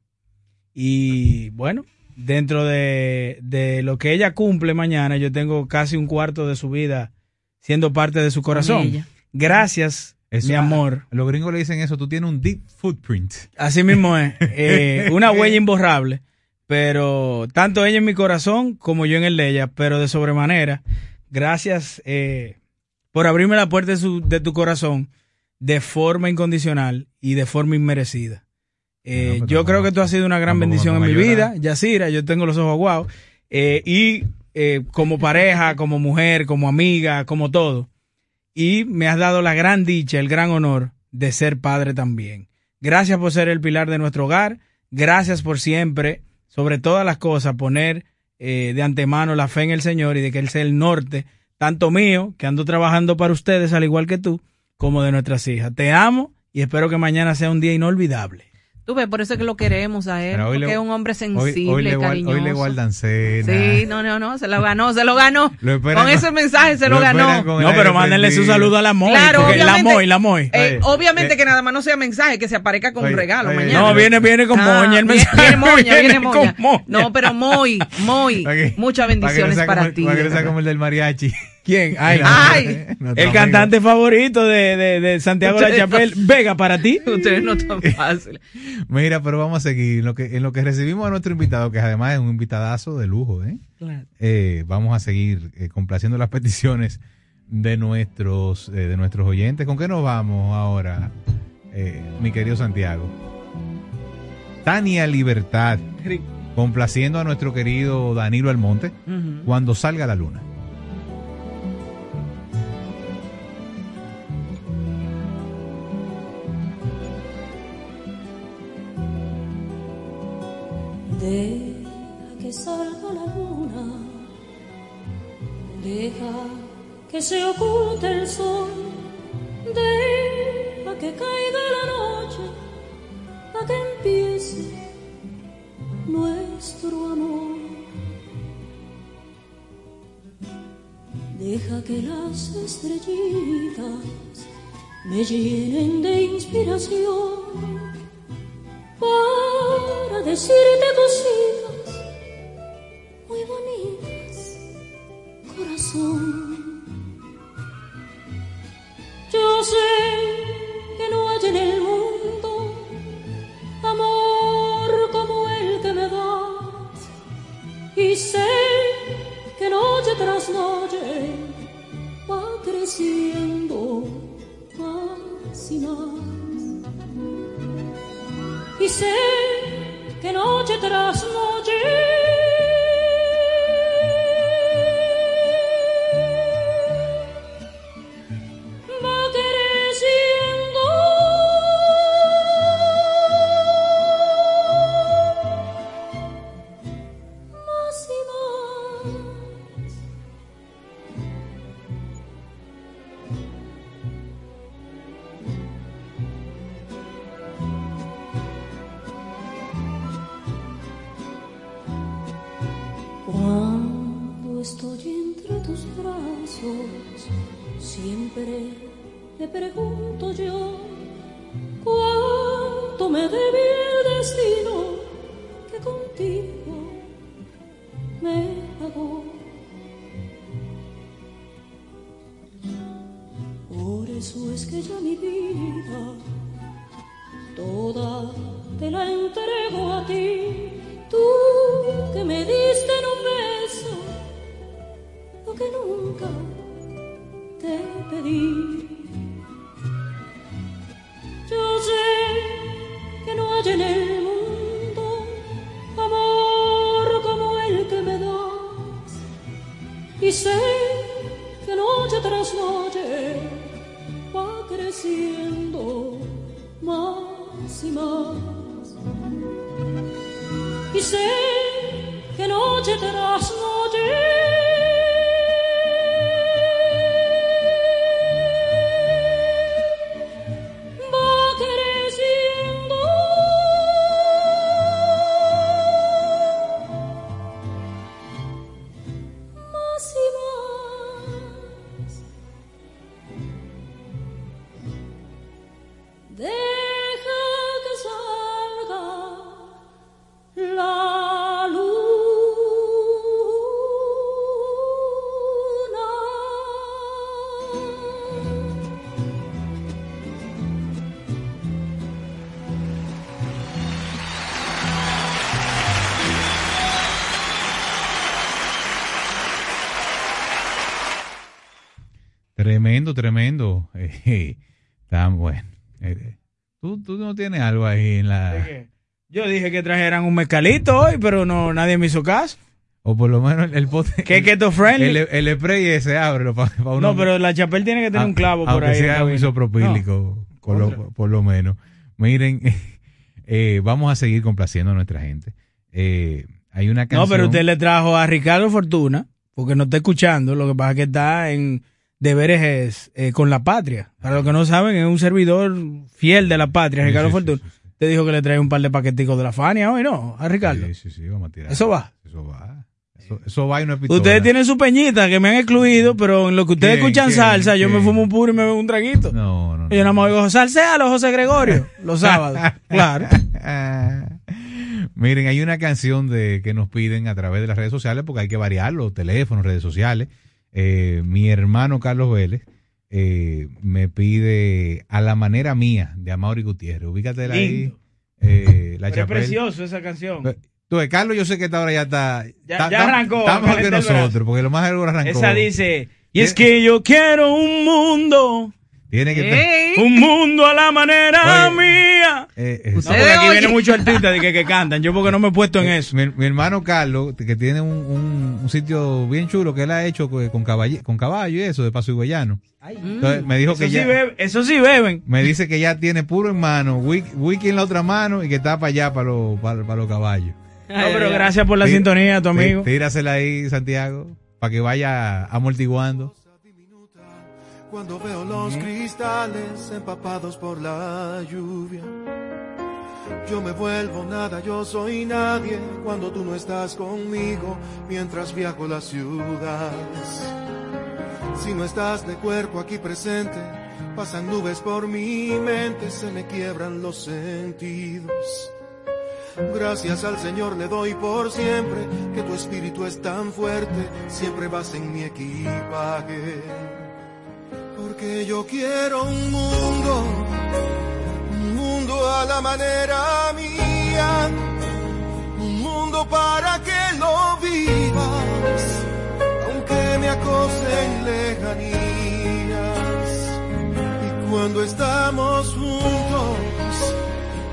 Y bueno, dentro de, de lo que ella cumple mañana, yo tengo casi un cuarto de su vida siendo parte de su corazón. Gracias, Eso, mi amor. Los gringos le dicen eso, tú tienes un deep footprint. Así mismo es. Eh, una huella imborrable. Pero tanto ella en mi corazón como yo en el de ella, pero de sobremanera. Gracias eh, por abrirme la puerta de, su- de tu corazón de forma incondicional y de forma inmerecida. Eh, yo creo que tú has sido una gran bendición en mi vida. Yacira. Yo tengo los ojos aguados. Eh, y eh, como pareja, como mujer, como amiga, como todo y me has dado la gran dicha, el gran honor de ser padre también. Gracias por ser el pilar de nuestro hogar. Gracias por siempre, sobre todas las cosas, poner eh, de antemano la fe en el Señor y de que Él sea el norte, tanto mío, que ando trabajando para ustedes al igual que tú, como de nuestras hijas. Te amo y espero que mañana sea un día inolvidable. Tú ves, por eso es que lo queremos a él, hoy porque le- es un hombre Hoy, sensible, hoy le, gual- cariñoso. hoy le guardan cena. Sí, no, no, no, se lo ganó, se lo ganó. Lo esperan con con- ese mensaje se lo, lo ganó. No, pero mándenle su saludo a la Moy. Claro, porque la obviamente. Moy, la Moy. Eh, obviamente eh, que nada más no sea mensaje, que se aparezca con un Oye, regalo oye, mañana. No, viene, viene con Ah, moña el viene- mensaje. Viene moña, viene Viene moña. No, pero Moy, Moy, muchas bendiciones para ti. Para que como el del mariachi. ¿Quién? Ay, Ay. Nuestro el amigo. cantante favorito de, de, de Santiago La Chapelle, Vega para ti. Ustedes no tan fácil. Mira, pero vamos a seguir. En lo, que, en lo que recibimos a nuestro invitado, que además es un invitadazo de lujo, ¿eh? Claro. Eh, vamos a seguir eh, complaciendo las peticiones de nuestros, eh, de nuestros oyentes. ¿Con qué nos vamos ahora, eh, mi querido Santiago? Tania Libertad, complaciendo a nuestro querido Danilo Almonte, cuando salga la luna. Deja que salga la luna, deja que se oculte el sol, deja que caiga la noche, para que empiece nuestro amor. Deja que las estrellitas me llenen de inspiración para decirte cositas muy bonitas, corazón. Yo sé que no hay en el mundo amor como el que me das y sé que noche tras noche va creciendo más y más. Y sé que noche tras noche Tremendo, tremendo. Eh, Tan bueno. Eh, ¿tú, tú no tienes algo ahí en la... Yo dije que trajeran un mezcalito hoy, pero no nadie me hizo caso. O por lo menos el, el pote... ¿Qué keto friendly? El, el spray ese, ábrelo para uno... No, pero la chapel tiene que tener un clavo por ahí. sea un isopropílico, por, lo, Contra. por lo menos. Miren, eh, vamos a seguir complaciendo a nuestra gente. Eh, hay una canción... No, pero usted le trajo a Ricardo Fortuna, porque no está escuchando, lo que pasa es que está en deberes eh, con la patria. Para los que no saben, es un servidor fiel de la patria, Ricardo sí, Fortuna. Te dijo que le trae un par de paqueticos de la Fania hoy, ¿no? A Ricardo. Sí, sí, sí, vamos a tirar. Eso va. Eso va. Eso, eso va y no es pistola. Ustedes tienen su peñita que me han excluido, pero en lo que ustedes ¿Quién, escuchan salsa, yo me fumo un puro y me bebo un traguito. No, no, Y yo nada más oigo salsealo, José Gregorio, los sábados. claro. Miren, hay una canción de que nos piden a través de las redes sociales, porque hay que variarlo, teléfonos, redes sociales. Eh, mi hermano Carlos Vélez eh, me pide a la manera mía de Amaury Gutiérrez. Ubícate ahí. Eh, la Pero es precioso esa canción. Tú, Carlos, yo sé que esta hora ya está. Ya- está- ya arrancó, Está mejor que nosotros, porque lo más seguro arrancó. Esa dice, y es que yo quiero un mundo, Tiene que un mundo a la manera Oye, mía. Eh, eh, No, porque aquí vienen muchos artistas de que, que cantan, yo porque no me he puesto en eso. Mi, mi hermano Carlos, que tiene un, un- un sitio bien chulo que él ha hecho con, con caballo, con caballo y eso, de paso higuayano. Entonces me dijo eso, que sí ya. bebe- eso sí beben. Me dice que ya tiene puro en mano, wiki, wiki en la otra mano y que está para allá, para los, para, para los caballos. No, pero gracias por la Tí- sintonía, tu tí- amigo. Tírasela ahí, Santiago, para que vaya amortiguando. Cuando veo los cristales empapados por la lluvia. Yo me vuelvo nada, yo soy nadie cuando tú no estás conmigo mientras viajo las ciudades. Si no estás de cuerpo aquí presente, pasan nubes por mi mente, se me quiebran los sentidos. Gracias al Señor le doy por siempre que tu espíritu es tan fuerte, siempre vas en mi equipaje. Porque yo quiero un mundo, un mundo a la manera mía, un mundo para que lo vivas, aunque me acosen lejanías. Y cuando estamos juntos,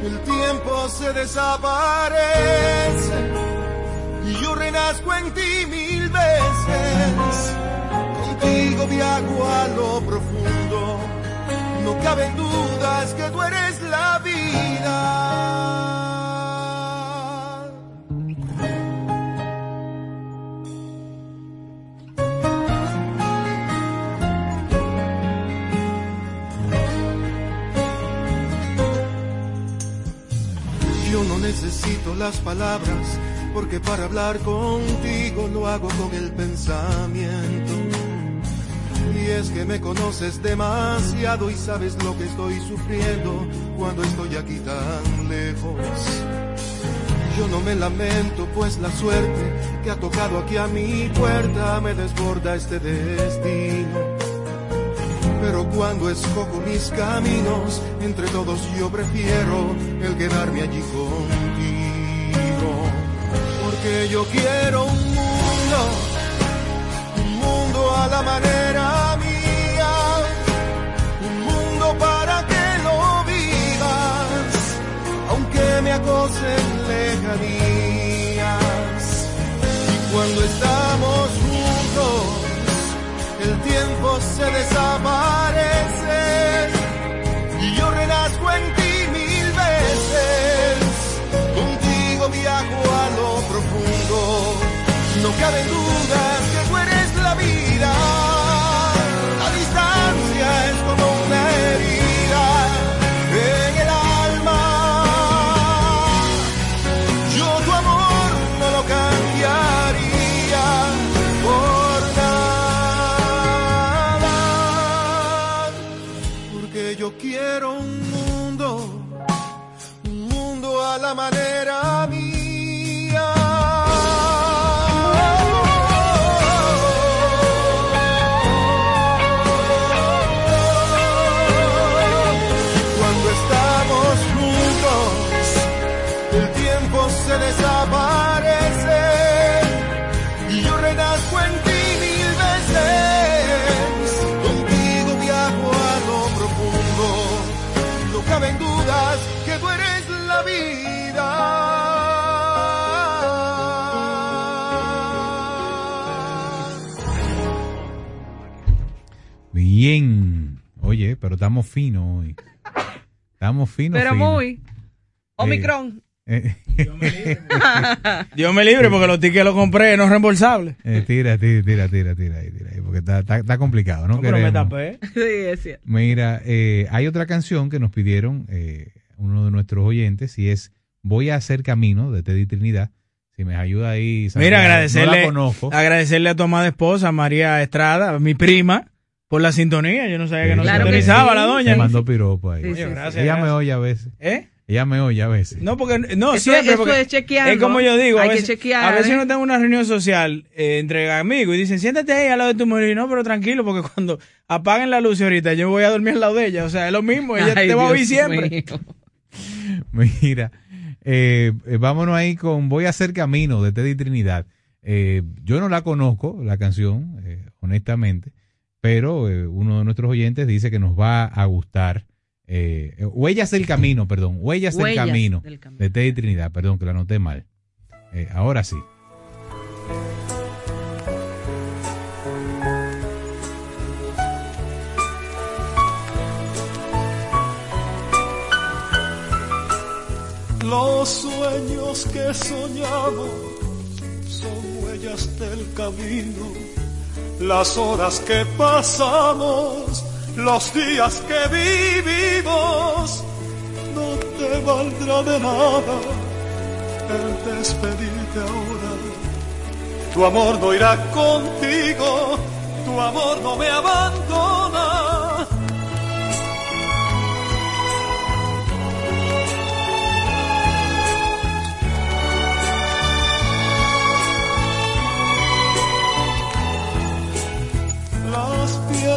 el tiempo se desaparece y yo renazco en ti mil veces Contigo viajo a lo profundo. No caben dudas que tú eres la vida. Yo no necesito las palabras, porque para hablar contigo lo hago con el pensamiento. Y es que me conoces demasiado y sabes lo que estoy sufriendo cuando estoy aquí tan lejos. Yo no me lamento, pues la suerte que ha tocado aquí a mi puerta me desborda este destino. Pero cuando escojo mis caminos, entre todos yo prefiero el quedarme allí contigo. Porque yo quiero un mundo, pero estamos finos hoy. Estamos finos. Pero finos. muy. Omicron. Eh, Dios me libre porque los tickets los compré no reembolsables. eh, tira, tira, tira, tira, tira tira porque está, está, está complicado, ¿no? No, pero me tapé. Sí, es cierto. Mira, eh, hay otra canción que nos pidieron eh, uno de nuestros oyentes y es Voy a hacer camino de Teddy Trinidad. Si me ayuda ahí. Santiago. Mira, No la agradecerle, conozco. agradecerle a tu amada esposa, María Estrada, mi prima, por la sintonía. Yo no sabía que no Claro que sintonizaba sí. la doña. Me mandó piropo ahí. Sí, sí, Oye, sí. gracias, Ella me oye a veces. ¿Eh? Ella me oye a veces. No, porque no Eso- siempre. eso porque es chequeando. Es como yo digo, a que veces, chequear, a veces ¿eh? uno está en una reunión social eh, entre amigos y dicen, siéntate ahí al lado de tu mujer. Y no, pero tranquilo, porque cuando apaguen la luz ahorita, yo voy a dormir al lado de ella. O sea, es lo mismo, ella Ay, te va a oír siempre. mío. Mira, eh, eh, vámonos ahí con Voy a hacer camino de Teddy Trinidad. Eh, yo no la conozco, la canción, eh, honestamente, pero eh, uno de nuestros oyentes dice que nos va a gustar. Eh, eh, Huellas del Camino, perdón, Huellas, del Camino del Camino. de Teddy Trinidad, perdón, que la anoté mal. Eh, ahora sí. Los sueños que soñamos son huellas del camino, las horas que pasamos, los días que vivimos, no te valdrá de nada el despedirte ahora. Tu amor no irá contigo, tu amor no me abandona.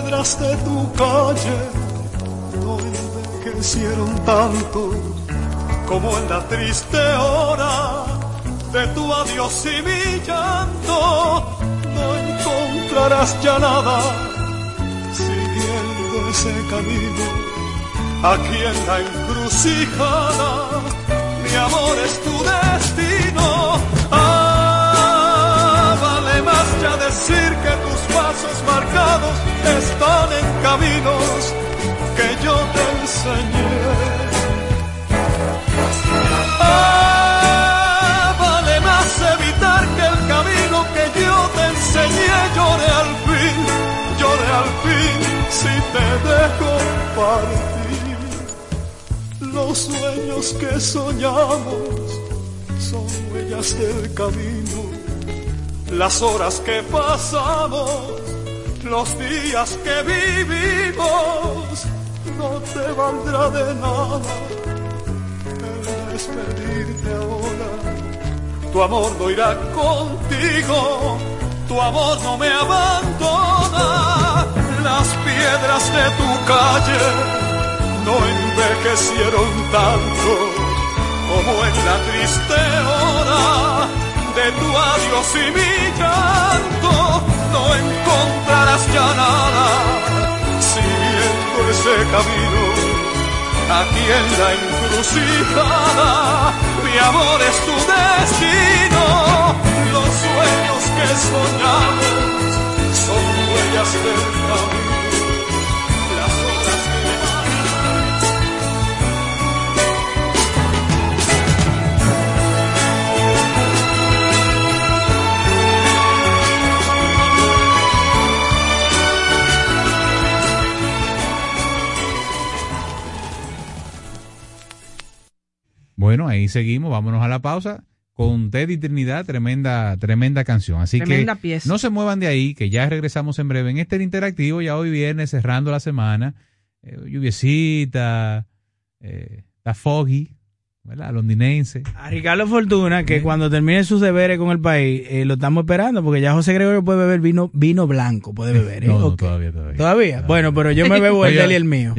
Piedras de tu calle no envejecieron tanto como en la triste hora de tu adiós y mi llanto. No encontrarás ya nada ese camino, aquí en la encrucijada, mi amor es tu destino. Caminos que yo te enseñé. Ah, vale más evitar que el camino que yo te enseñé llore al fin, llore al fin si te dejo partir. Los sueños que soñamos son huellas del camino, las horas que pasamos, los días que vivimos, no te valdrá de nada el despedirte ahora. Tu amor no irá contigo, tu amor no me abandona. Las piedras de tu calle no envejecieron tanto como en la triste hora de tu adiós y mi llanto. Encontrarás ya nada siguiendo ese camino aquí en la encrucijada. Mi amor es tu destino, los sueños que soñamos son huellas del camino. Bueno, ahí seguimos, vámonos a la pausa con Teddy Trinidad, tremenda, tremenda canción. Así Tremenda que pieza. no se muevan de ahí, que ya regresamos en breve en este interactivo, ya hoy viernes, cerrando la semana, eh, lluviecita, eh, está foggy, ¿verdad? Londinense. A Ricardo Fortuna, que cuando termine sus deberes con el país, eh, lo estamos esperando, porque ya José Gregorio puede beber vino vino blanco, puede beber. ¿eh? No, no, Ok. todavía, todavía. ¿Todavía? Bueno, pero yo me bebo el de él y el mío.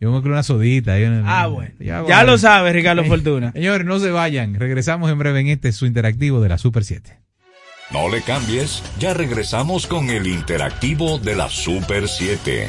Yo me creo una sodita. Ah, bueno. Ya, Ya lo sabe, Ricardo Fortuna. Señores, no se vayan. Regresamos en breve en este su interactivo de la Super 7. No le cambies, ya regresamos con el interactivo de la Super 7.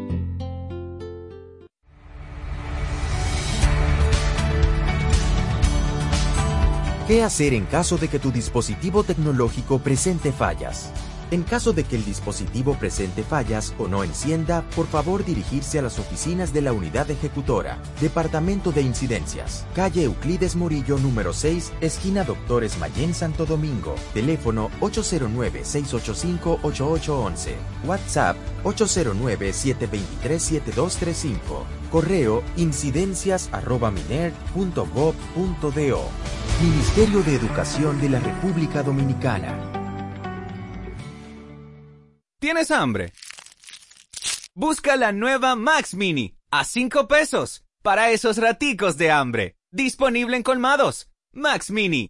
¿Qué hacer en caso de que tu dispositivo tecnológico presente fallas? En caso de que el dispositivo presente fallas o no encienda, por favor dirigirse a las oficinas de la unidad ejecutora, Departamento de Incidencias, calle Euclides Murillo número 6, esquina Doctores Mayén Santo Domingo, teléfono 809-685-8811, WhatsApp 809-723-7235, correo incidencias.miner.gov.do, Ministerio de Educación de la República Dominicana. ¿Tienes hambre? Busca la nueva Max Mini a 5 pesos para esos raticos de hambre. Disponible en colmados. Max Mini,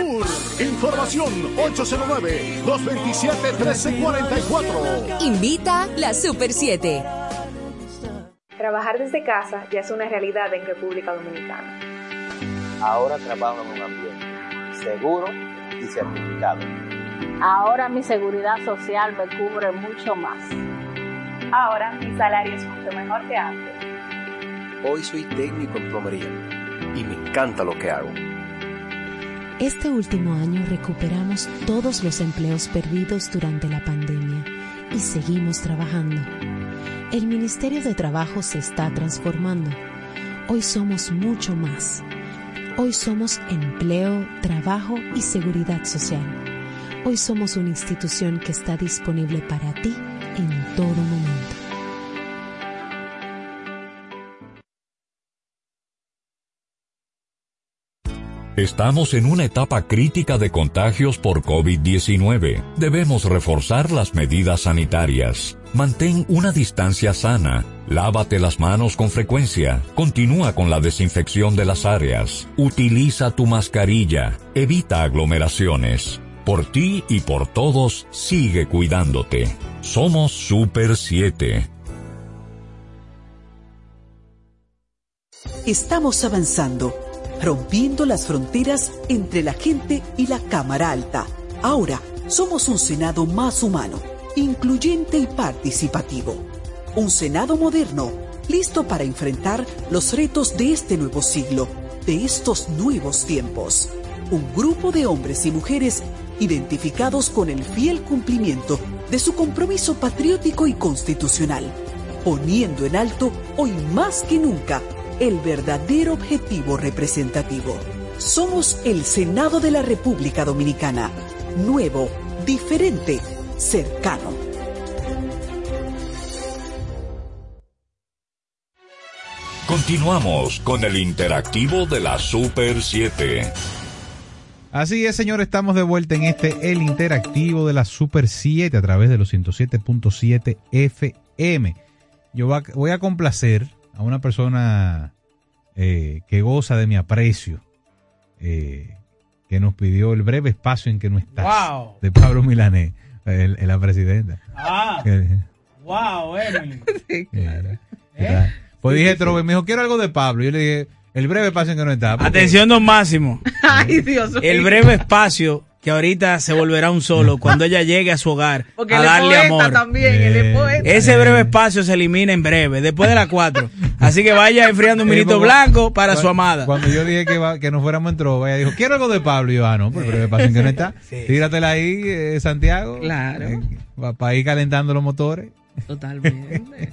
Información 809-227-1344. Invita la Super 7. Trabajar desde casa ya es una realidad en República Dominicana. Ahora trabajo en un ambiente seguro y certificado. Ahora mi seguridad social me cubre mucho más. Ahora mi salario es mucho mejor que antes. Hoy soy técnico en plomería y me encanta lo que hago. Este último año recuperamos todos los empleos perdidos durante la pandemia y seguimos trabajando el Ministerio de Trabajo se está transformando. Hoy somos mucho más. Hoy somos empleo, trabajo y seguridad social. Hoy somos una institución que está disponible para ti en todo momento. Estamos en una etapa crítica de contagios por COVID-19. Debemos reforzar las medidas sanitarias. Mantén una distancia sana. Lávate las manos con frecuencia. Continúa con la desinfección de las áreas. Utiliza tu mascarilla. Evita aglomeraciones. Por ti y por todos, sigue cuidándote. Somos Super 7. Estamos avanzando rompiendo las fronteras entre la gente y la Cámara Alta. Ahora somos un Senado más humano, incluyente y participativo. Un Senado moderno, listo para enfrentar los retos de este nuevo siglo, de estos nuevos tiempos. Un grupo de hombres y mujeres identificados con el fiel cumplimiento de su compromiso patriótico y constitucional, poniendo en alto hoy más que nunca el verdadero objetivo representativo. Somos el Senado de la República Dominicana. Nuevo, diferente, cercano. Continuamos con el interactivo de la Super 7. Así es, señor, estamos de vuelta en este El Interactivo de la Super 7 a través de los 107.7 FM. Yo voy a complacer a una persona eh, que goza de mi aprecio, eh, que nos pidió el breve espacio en que no estás, de Pablo Milanés, el, la presidenta. Ah, wow, Emily. ¿Eh? Pues dije, Trove, me dijo, quiero algo de Pablo. Yo le dije, el breve espacio en que no está. Atención, don Máximo. Ay, Dios mío. El breve espacio que ahorita se volverá un solo cuando ella llegue a su hogar Porque a darle poeta amor. también, poeta. Ese breve espacio se elimina en breve, después de las 4. Así que vaya enfriando un Sí, vinito blanco para su amada. Cuando yo dije que, va- que nos fuéramos en trova, ella dijo, quiero algo de Pablo. Y yo, ah, no, pues el breve espacio en que no está. Tíratela ahí, eh, Santiago. Claro. para ir calentando los motores. Totalmente.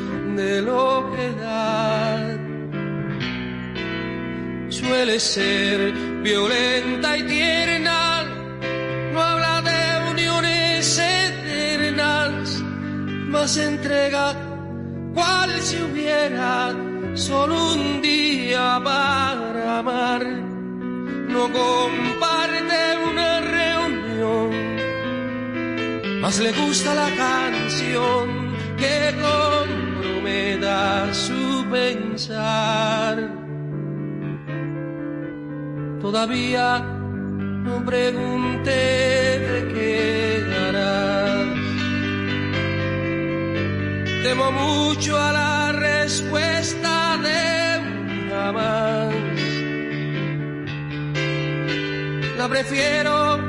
de lo que da. Suele ser violenta y tierna, no habla de uniones eternas, más entrega cual si hubiera solo un día para amar. No comparte una reunión, más le gusta la canción que comprometa su pensar. Todavía no pregunté de qué harás. Temo mucho a la respuesta de jamás. La prefiero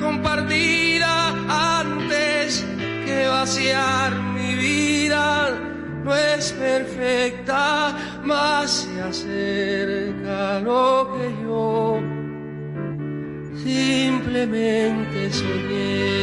compartida antes que vaciar mi vida. No es perfecta, más se acerca lo que yo simplemente soñé.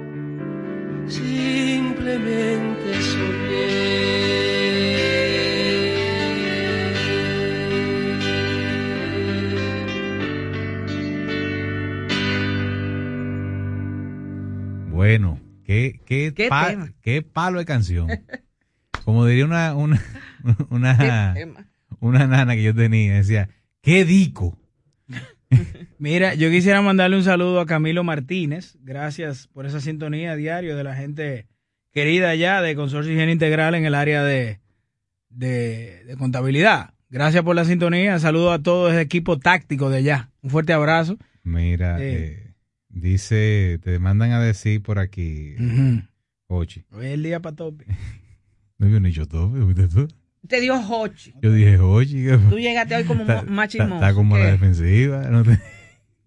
simplemente Bueno, qué, qué, ¿Qué pa- tema? qué palo de canción. Como diría una, una, una, una nana que yo tenía, decía, qué dico. Mira, yo quisiera mandarle un saludo a Camilo Martínez. Gracias por esa sintonía diario de la gente querida allá de Consorcio Higiene Integral en el área de, de, de contabilidad. Gracias por la sintonía. Saludo a todo ese equipo táctico de allá. Un fuerte abrazo. Mira, Eh. eh, dice, te mandan a decir por aquí. Ochi. Hoy es el día para tope. No todo, ¿viste tú? Te dio Hochi. Yo dije, Ochi. ¿qué fue? Tú llegaste hoy como Está- mo- más está- chismoso. Está como la defensiva. No te,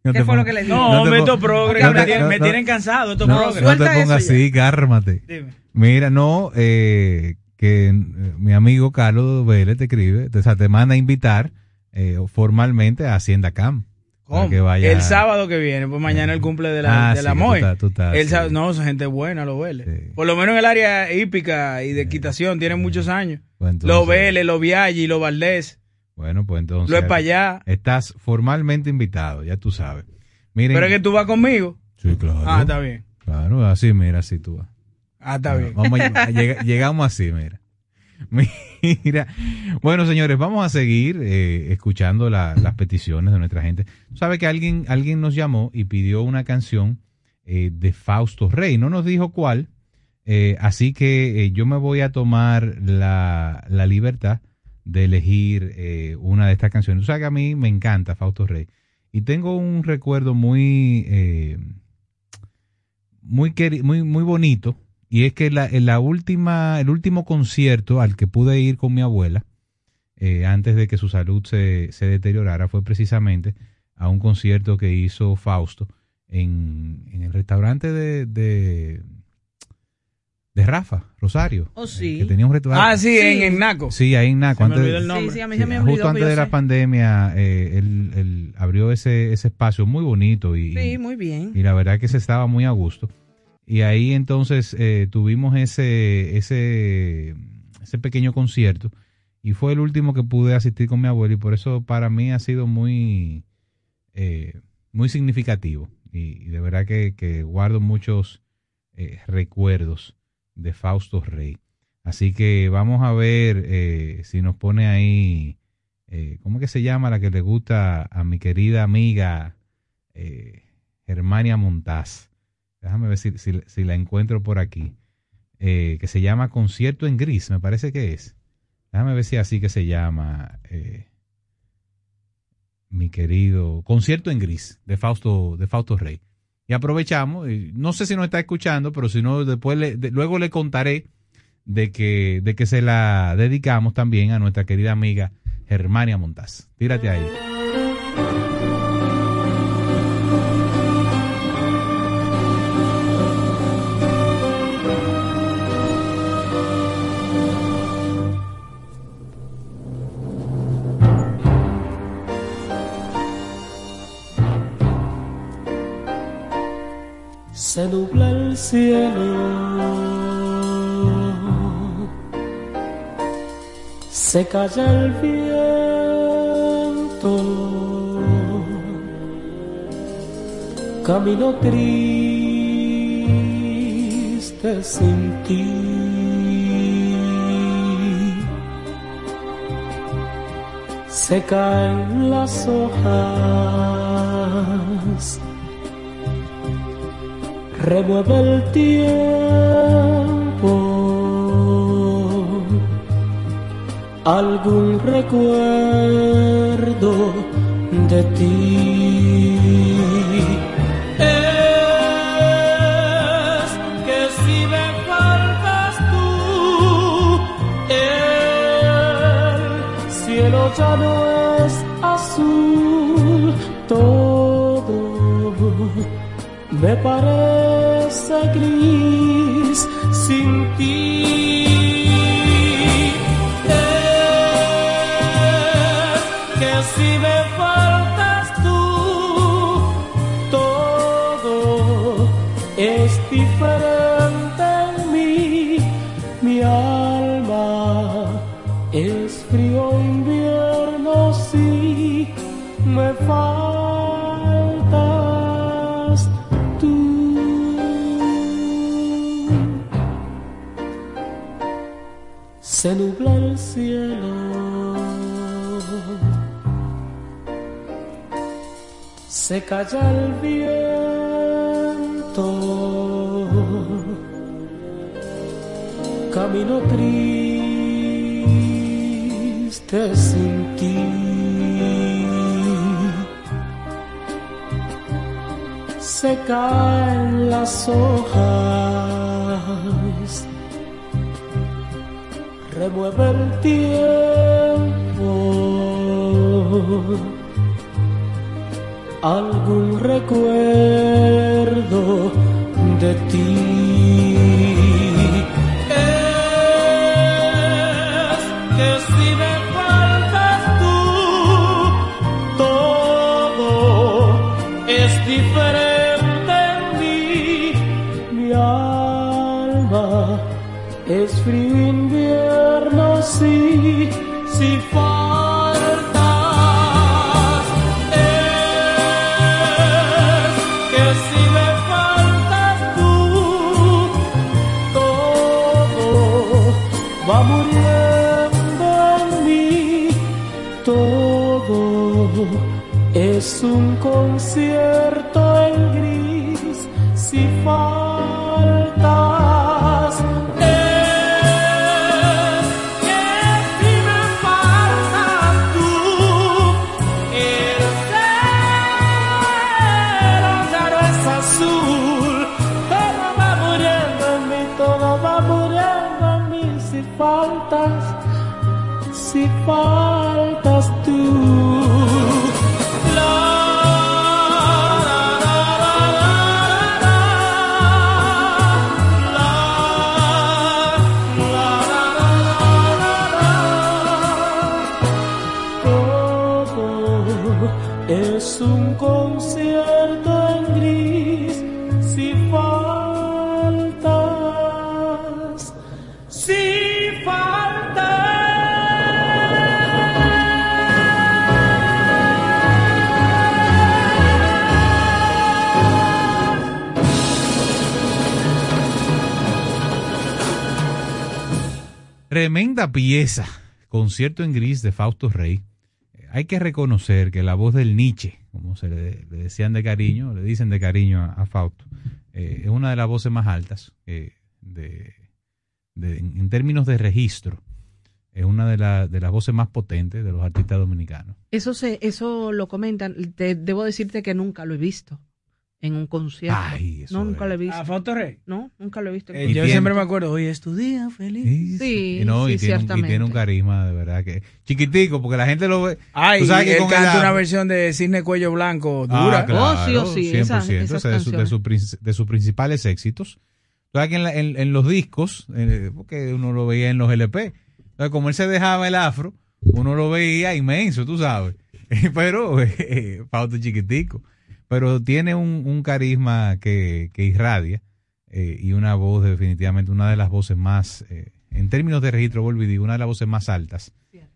no ¿Qué fue lo que le dijo? No, te hombre, pon- estos progres no me, tienen, no- me no- tienen cansado, estos no, progres. no te pongas así, cármate. Dime. Mira, no, eh, que eh, mi amigo Carlos Vélez te escribe, te, o sea, te manda a invitar eh, formalmente a Hacienda Cam. Para ¿Cómo? que vaya. El sábado que viene, pues mañana el cumple de la, Ah, de la sí, que tú MOE. estás- tú estás, El sí. sábado- no, esa gente buena, los Vélez. Por lo menos en el área hípica y de equitación, tienen muchos años. Pues entonces- los Vélez, los Viaggi, los Valdés. Bueno, pues entonces. Lo es para allá. Estás formalmente invitado, ya tú sabes. Miren, Pero es que tú vas conmigo. Sí, claro. Ah, está bien. Claro, así, mira, así tú vas. Ah, está bien. Vamos a- llega- llegamos así, mira. Mira, bueno señores, vamos a seguir eh, escuchando la- las peticiones de nuestra gente. Tú sabes que alguien, alguien nos llamó y pidió una canción eh, de Fausto Rey, no nos dijo cuál, eh, así que yo me voy a tomar la, la libertad de elegir una de estas canciones. Tú sabes que a mí me encanta Fausto Rey y tengo un recuerdo muy, muy, muy, muy bonito y es que la, en la última, el último concierto al que pude ir con mi abuela, eh, antes de que su salud se, se deteriorara, fue precisamente a un concierto que hizo Fausto en, en el restaurante de, de, de Rafa Rosario. Oh, sí. Que tenía un ritual. Ah, sí, en, en Naco. Sí, ahí en Naco. Se me antes- olvidó el nombre. Sí, sí, a mí Sí, se me olvidó. justo antes de la sé. pandemia, eh, él, él abrió ese, ese espacio muy bonito y, Sí, muy bien. y la verdad que se estaba muy a gusto. Y ahí entonces eh, tuvimos ese, ese, ese pequeño concierto y fue el último que pude asistir con mi abuelo y por eso para mí ha sido muy, eh, muy significativo y, de verdad que, guardo muchos eh, recuerdos de Fausto Rey. Así que vamos a ver eh, si nos pone ahí, ¿cómo que se llama la que le gusta a mi querida amiga Germania Montaz? Déjame ver si, si- la encuentro por aquí. Eh, que se llama Concierto en Gris, me parece que es. Déjame ver si así que se llama. eh, mi querido Concierto en Gris de Fausto, de Fausto Rey. Y aprovechamos, no sé si nos está escuchando, pero si no, después luego le contaré de que, de que se la dedicamos también a nuestra querida amiga Germania Montaz. Tírate ahí. Se calla el viento, camino triste sin ti. Se caen las hojas. Remueve el tiempo algún recuerdo de ti. Es que si me faltas tú, el cielo ya no es azul, todo me parece gris sin ti. Se calla el viento. Camino triste sin ti. Se caen las hojas remueve el tiempo algún recuerdo un concierto en gris si faltas. Es que si me faltas tú, el cielo ya no es azul. Todo va muriendo en mí, todo va muriendo en mí si faltas si faltas Tremenda pieza. Concierto en gris de Fausto Rey. Hay que reconocer que la voz del Nietzsche, como se le, decían de cariño, le dicen de cariño a, Fausto, eh, es una de las voces más altas eh, de, en términos de registro. Es una de, de las voces más potentes de los artistas dominicanos. Eso se, eso lo comentan. Te- debo decirte que nunca lo he visto en un concierto. Ay, eso no, nunca lo he visto. ¿A Fausto Rey? No, nunca lo he visto. Eh, yo siempre me acuerdo, hoy es tu día feliz. Sí, y, no, y, sí, tiene un, y tiene un carisma de verdad que chiquitico, porque la gente lo ve. Ay, Tú sabes que él con el canta una versión de Cisne Cuello Blanco Ah, dura. claro, Oh, sí o sí, esas- 100%, esas o sea, de, su- de, su prin- de sus principales éxitos. Tú sabes que en, la- en- en los discos, eh, porque uno lo veía en los LP, entonces, como él se dejaba el afro, uno lo veía inmenso, tú sabes. Pero, eh, Fausto chiquitico. Pero tiene un, un carisma que, que irradia eh, y una voz definitivamente, una de las voces más, eh, en términos de registro, y digo, una de las voces más altas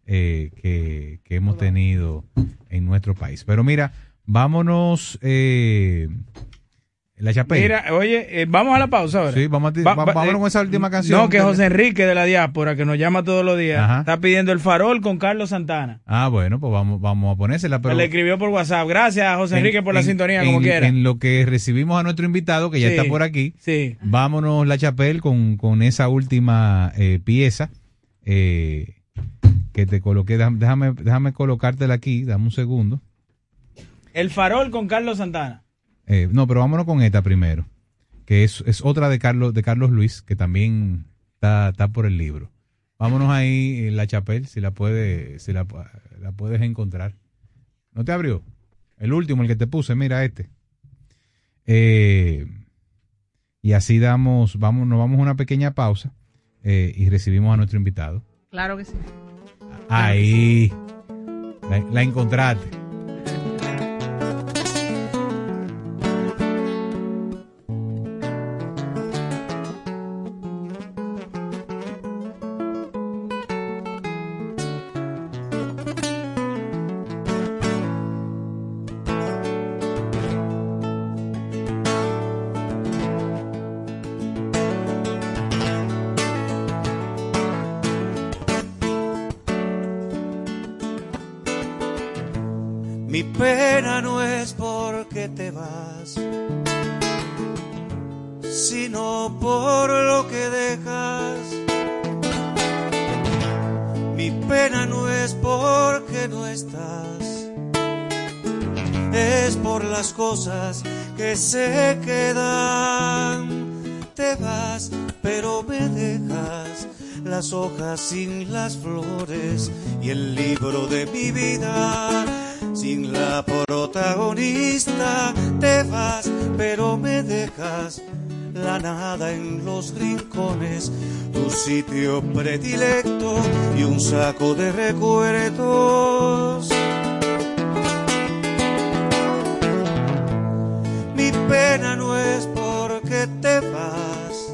eh, que, que hemos tenido en nuestro país. Pero mira, vámonos, eh, la chapela. Mira, oye, eh, vamos a la pausa ahora. Sí, vamos a ti- Va- va- va- vámonos eh, con esa última canción. No, que José Enrique de la diáspora, que nos llama todos los días, Ajá. está pidiendo el farol con Carlos Santana. Ah, bueno, pues vamos, vamos a ponérsela. Pero le escribió por WhatsApp. Gracias, José en- Enrique, por la sintonía, en- como quiera. En lo que recibimos a nuestro invitado, que ya Sí, está por aquí, Sí. vámonos la chapel con, con esa última eh, pieza que te coloqué. Déjame, déjame colocártela aquí, dame un segundo. El farol con Carlos Santana. Eh, no, pero vámonos con esta primero, que es, es otra de Carlos, de Carlos Luis, que también está, está por el libro. Vámonos ahí en la chapel, si la puede, si la, la puedes encontrar. ¿No te abrió? El último, el que te puse, mira este. Eh, y así damos, vamos, nos vamos a una pequeña pausa eh, y recibimos a nuestro invitado. Claro que sí. Ahí, la, la encontraste. Las flores y el libro de mi vida sin la protagonista. Te vas, pero me dejas la nada en los rincones, tu sitio predilecto y un saco de recuerdos. Mi pena no es porque te vas,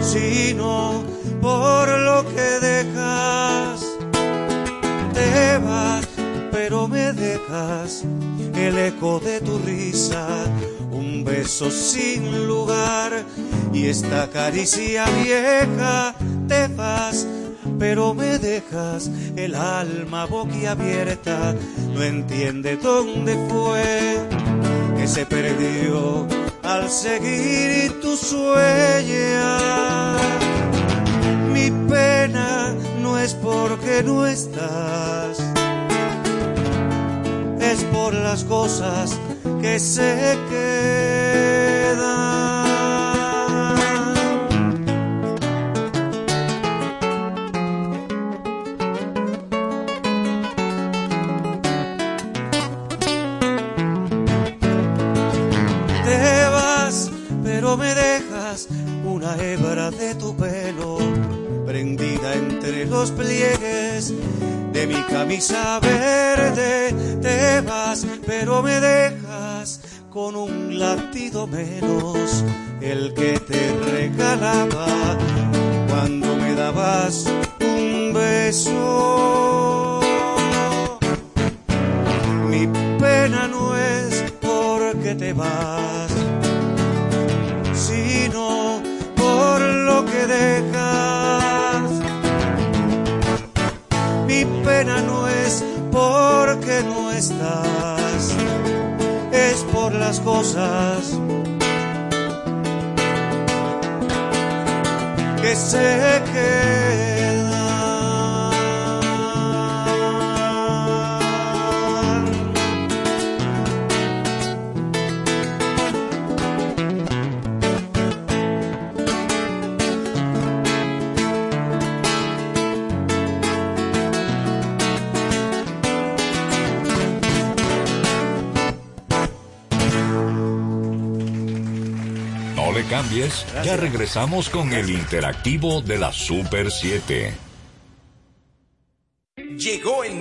sino por lo el eco de tu risa, un beso sin lugar y esta caricia vieja. Te vas, pero me dejas el alma boquiabierta, no entiende dónde fue que se perdió al seguir tus huellas. Mi pena no es porque no estás, es por las cosas que se quedan. Te vas, pero me dejas una hebra de tu pelo prendida entre los pliegues de mi camisa verde. Te vas, pero me dejas con un latido menos el que te regalaba cuando me dabas un beso. Mi pena no es porque te vas, sino por lo que dejas. porque no estás, es por las cosas que sé que Cambies, ya regresamos con el interactivo de la Super 7. Llegó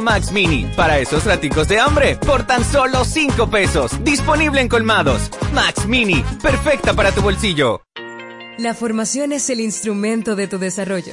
Max Mini, para esos raticos de hambre, por tan solo 5 pesos. Disponible en colmados. Max Mini, perfecta para tu bolsillo. La formación es el instrumento de tu desarrollo.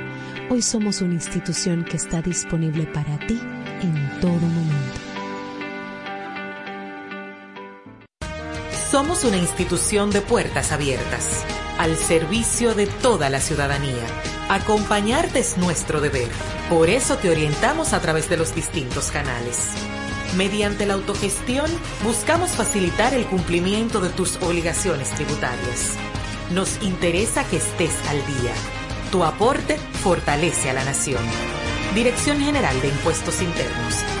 Hoy somos una institución que está disponible para ti en todo momento. Somos una institución de puertas abiertas, al servicio de toda la ciudadanía. Acompañarte es nuestro deber. Por eso te orientamos a través de los distintos canales. Mediante la autogestión, buscamos facilitar el cumplimiento de tus obligaciones tributarias. Nos interesa que estés al día. Tu aporte fortalece a la nación. Dirección General de Impuestos Internos.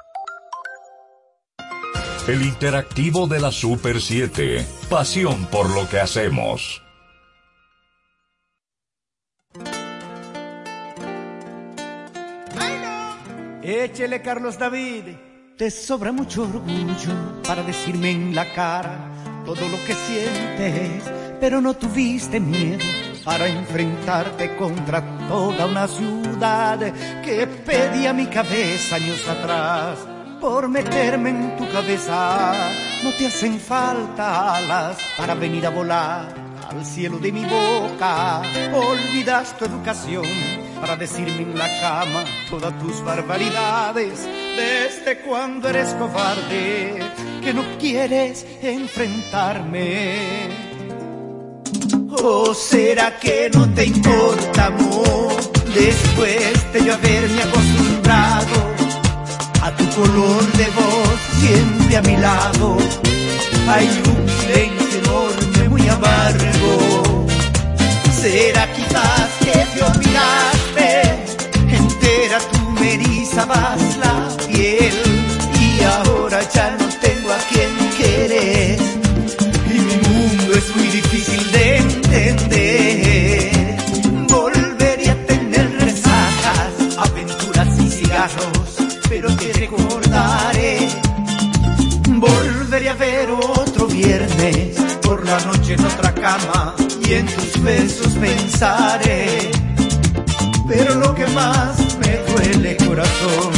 el interactivo de la Super 7. Pasión por lo que hacemos. ¡Ay no! Échele, Carlos David. Te sobra mucho orgullo para decirme en la cara todo lo que sientes, pero no tuviste miedo para enfrentarte contra toda una ciudad que pedía mi cabeza años atrás por meterme en tu cabeza. No te hacen falta alas para venir a volar al cielo de mi boca. Olvidas tu educación para decirme en la cama todas tus barbaridades. Desde cuando eres cobarde, que no quieres enfrentarme. ¿O será que no te importa, amor? Después de yo haberme acostumbrado a tu color de voz, siempre a mi lado. Hay un silencio enorme, muy amargo. Será quizás que te olvidaste, noche en otra cama y en tus besos pensaré. Pero lo que más me duele, corazón,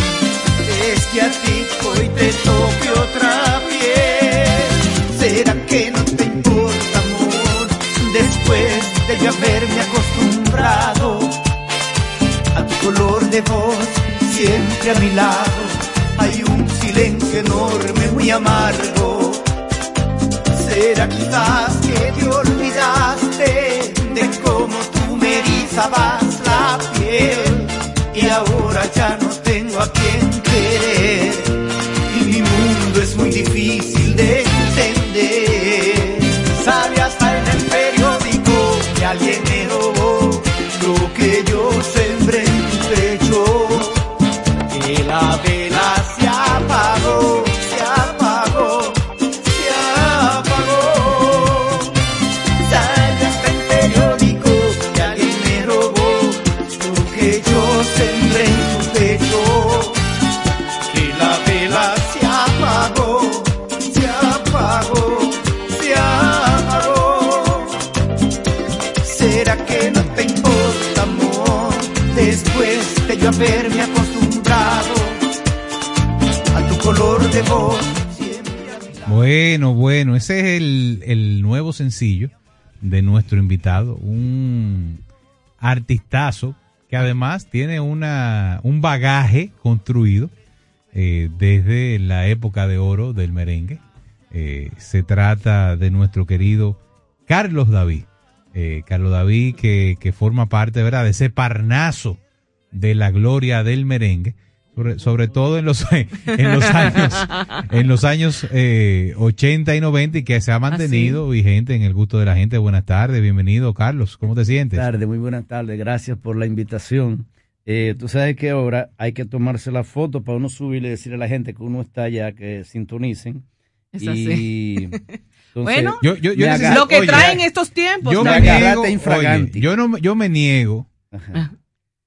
es que a ti hoy te toque otra piel. ¿Será que no te importa, amor? Después de yo haberme acostumbrado a tu color de voz, siempre a mi lado, hay un silencio enorme, muy amargo. Será quizás que te olvidaste de cómo tú me erizabas la piel. Y ahora ya no Bueno, bueno, ese es el, el nuevo sencillo de nuestro invitado, un artistazo que además tiene una, un bagaje construido eh, desde la época de oro del merengue. Eh, se trata de nuestro querido Carlos David. Eh, Carlos David que, que forma parte ¿verdad? de ese parnazo de la gloria del merengue sobre, sobre todo en los en los años en los años eh, 80 y 90 y que se ha mantenido vigente en el gusto de la gente. Buenas tardes, bienvenido Carlos, ¿cómo te sientes? Buenas tardes, muy buenas tardes, gracias por la invitación. Eh, tú sabes que ahora hay que tomarse la foto para uno subir y decirle a la gente que uno está allá, que sintonicen. Es y entonces, bueno, Yo- lo que Oye, traen estos tiempos. yo ¿no? me niego, oye, yo no yo me niego Ah.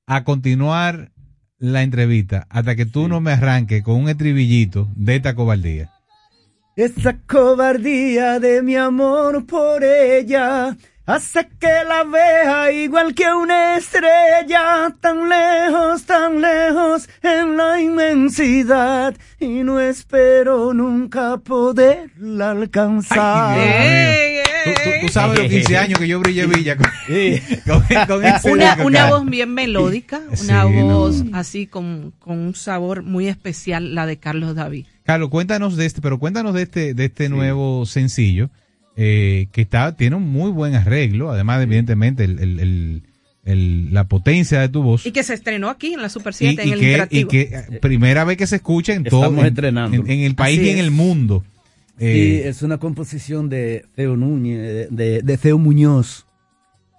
a continuar la entrevista hasta que tú no me arranques con un estribillito de esta cobardía. Esa cobardía de mi amor por ella hace que la vea igual que una estrella, tan lejos, tan lejos en la inmensidad y no espero nunca poderla alcanzar. Ay. Tú, tú- tú sabes los 15 años que yo brillé Villa con, con- con ese una, una voz bien melódica, Sí, una no. voz así con, con un sabor muy especial, la de Carlos David. Carlos, cuéntanos de este, pero cuéntanos de este, de este nuevo sencillo eh, que está, tiene un muy buen arreglo, además de, evidentemente el, el- el- el- la potencia de tu voz. Y que se estrenó aquí en la Super Y, 7, en y el que, y interactivo. que eh, primera vez que se escucha en todo, Estamos en, estrenando. en- en el país Así y en es. el mundo. Sí, Eh, es una composición de Feo Núñez, de, de, Muñoz.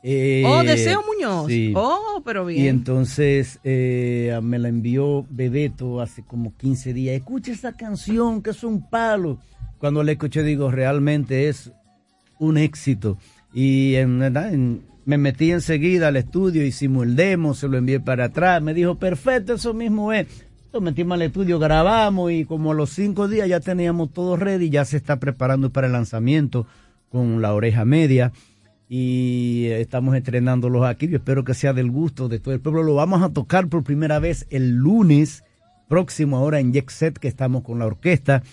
Eh, oh, Deseo Muñoz. sí. Oh, pero bien. Y entonces eh, me la envió Bebeto hace como 15 días. Escucha esa canción que es un palo. Cuando la escuché digo, realmente es un éxito. Y en en- me metí enseguida al estudio, hicimos el demo, se lo envié para atrás. Me dijo, perfecto, eso mismo es. Nos metimos al estudio, grabamos y como a los cinco días ya teníamos todo ready, ya se está preparando para el lanzamiento con la oreja media y estamos estrenándolos aquí. Yo espero que sea del gusto de todo el pueblo. Lo vamos a tocar por primera vez el lunes próximo, ahora en Jet Set, que estamos con la orquesta.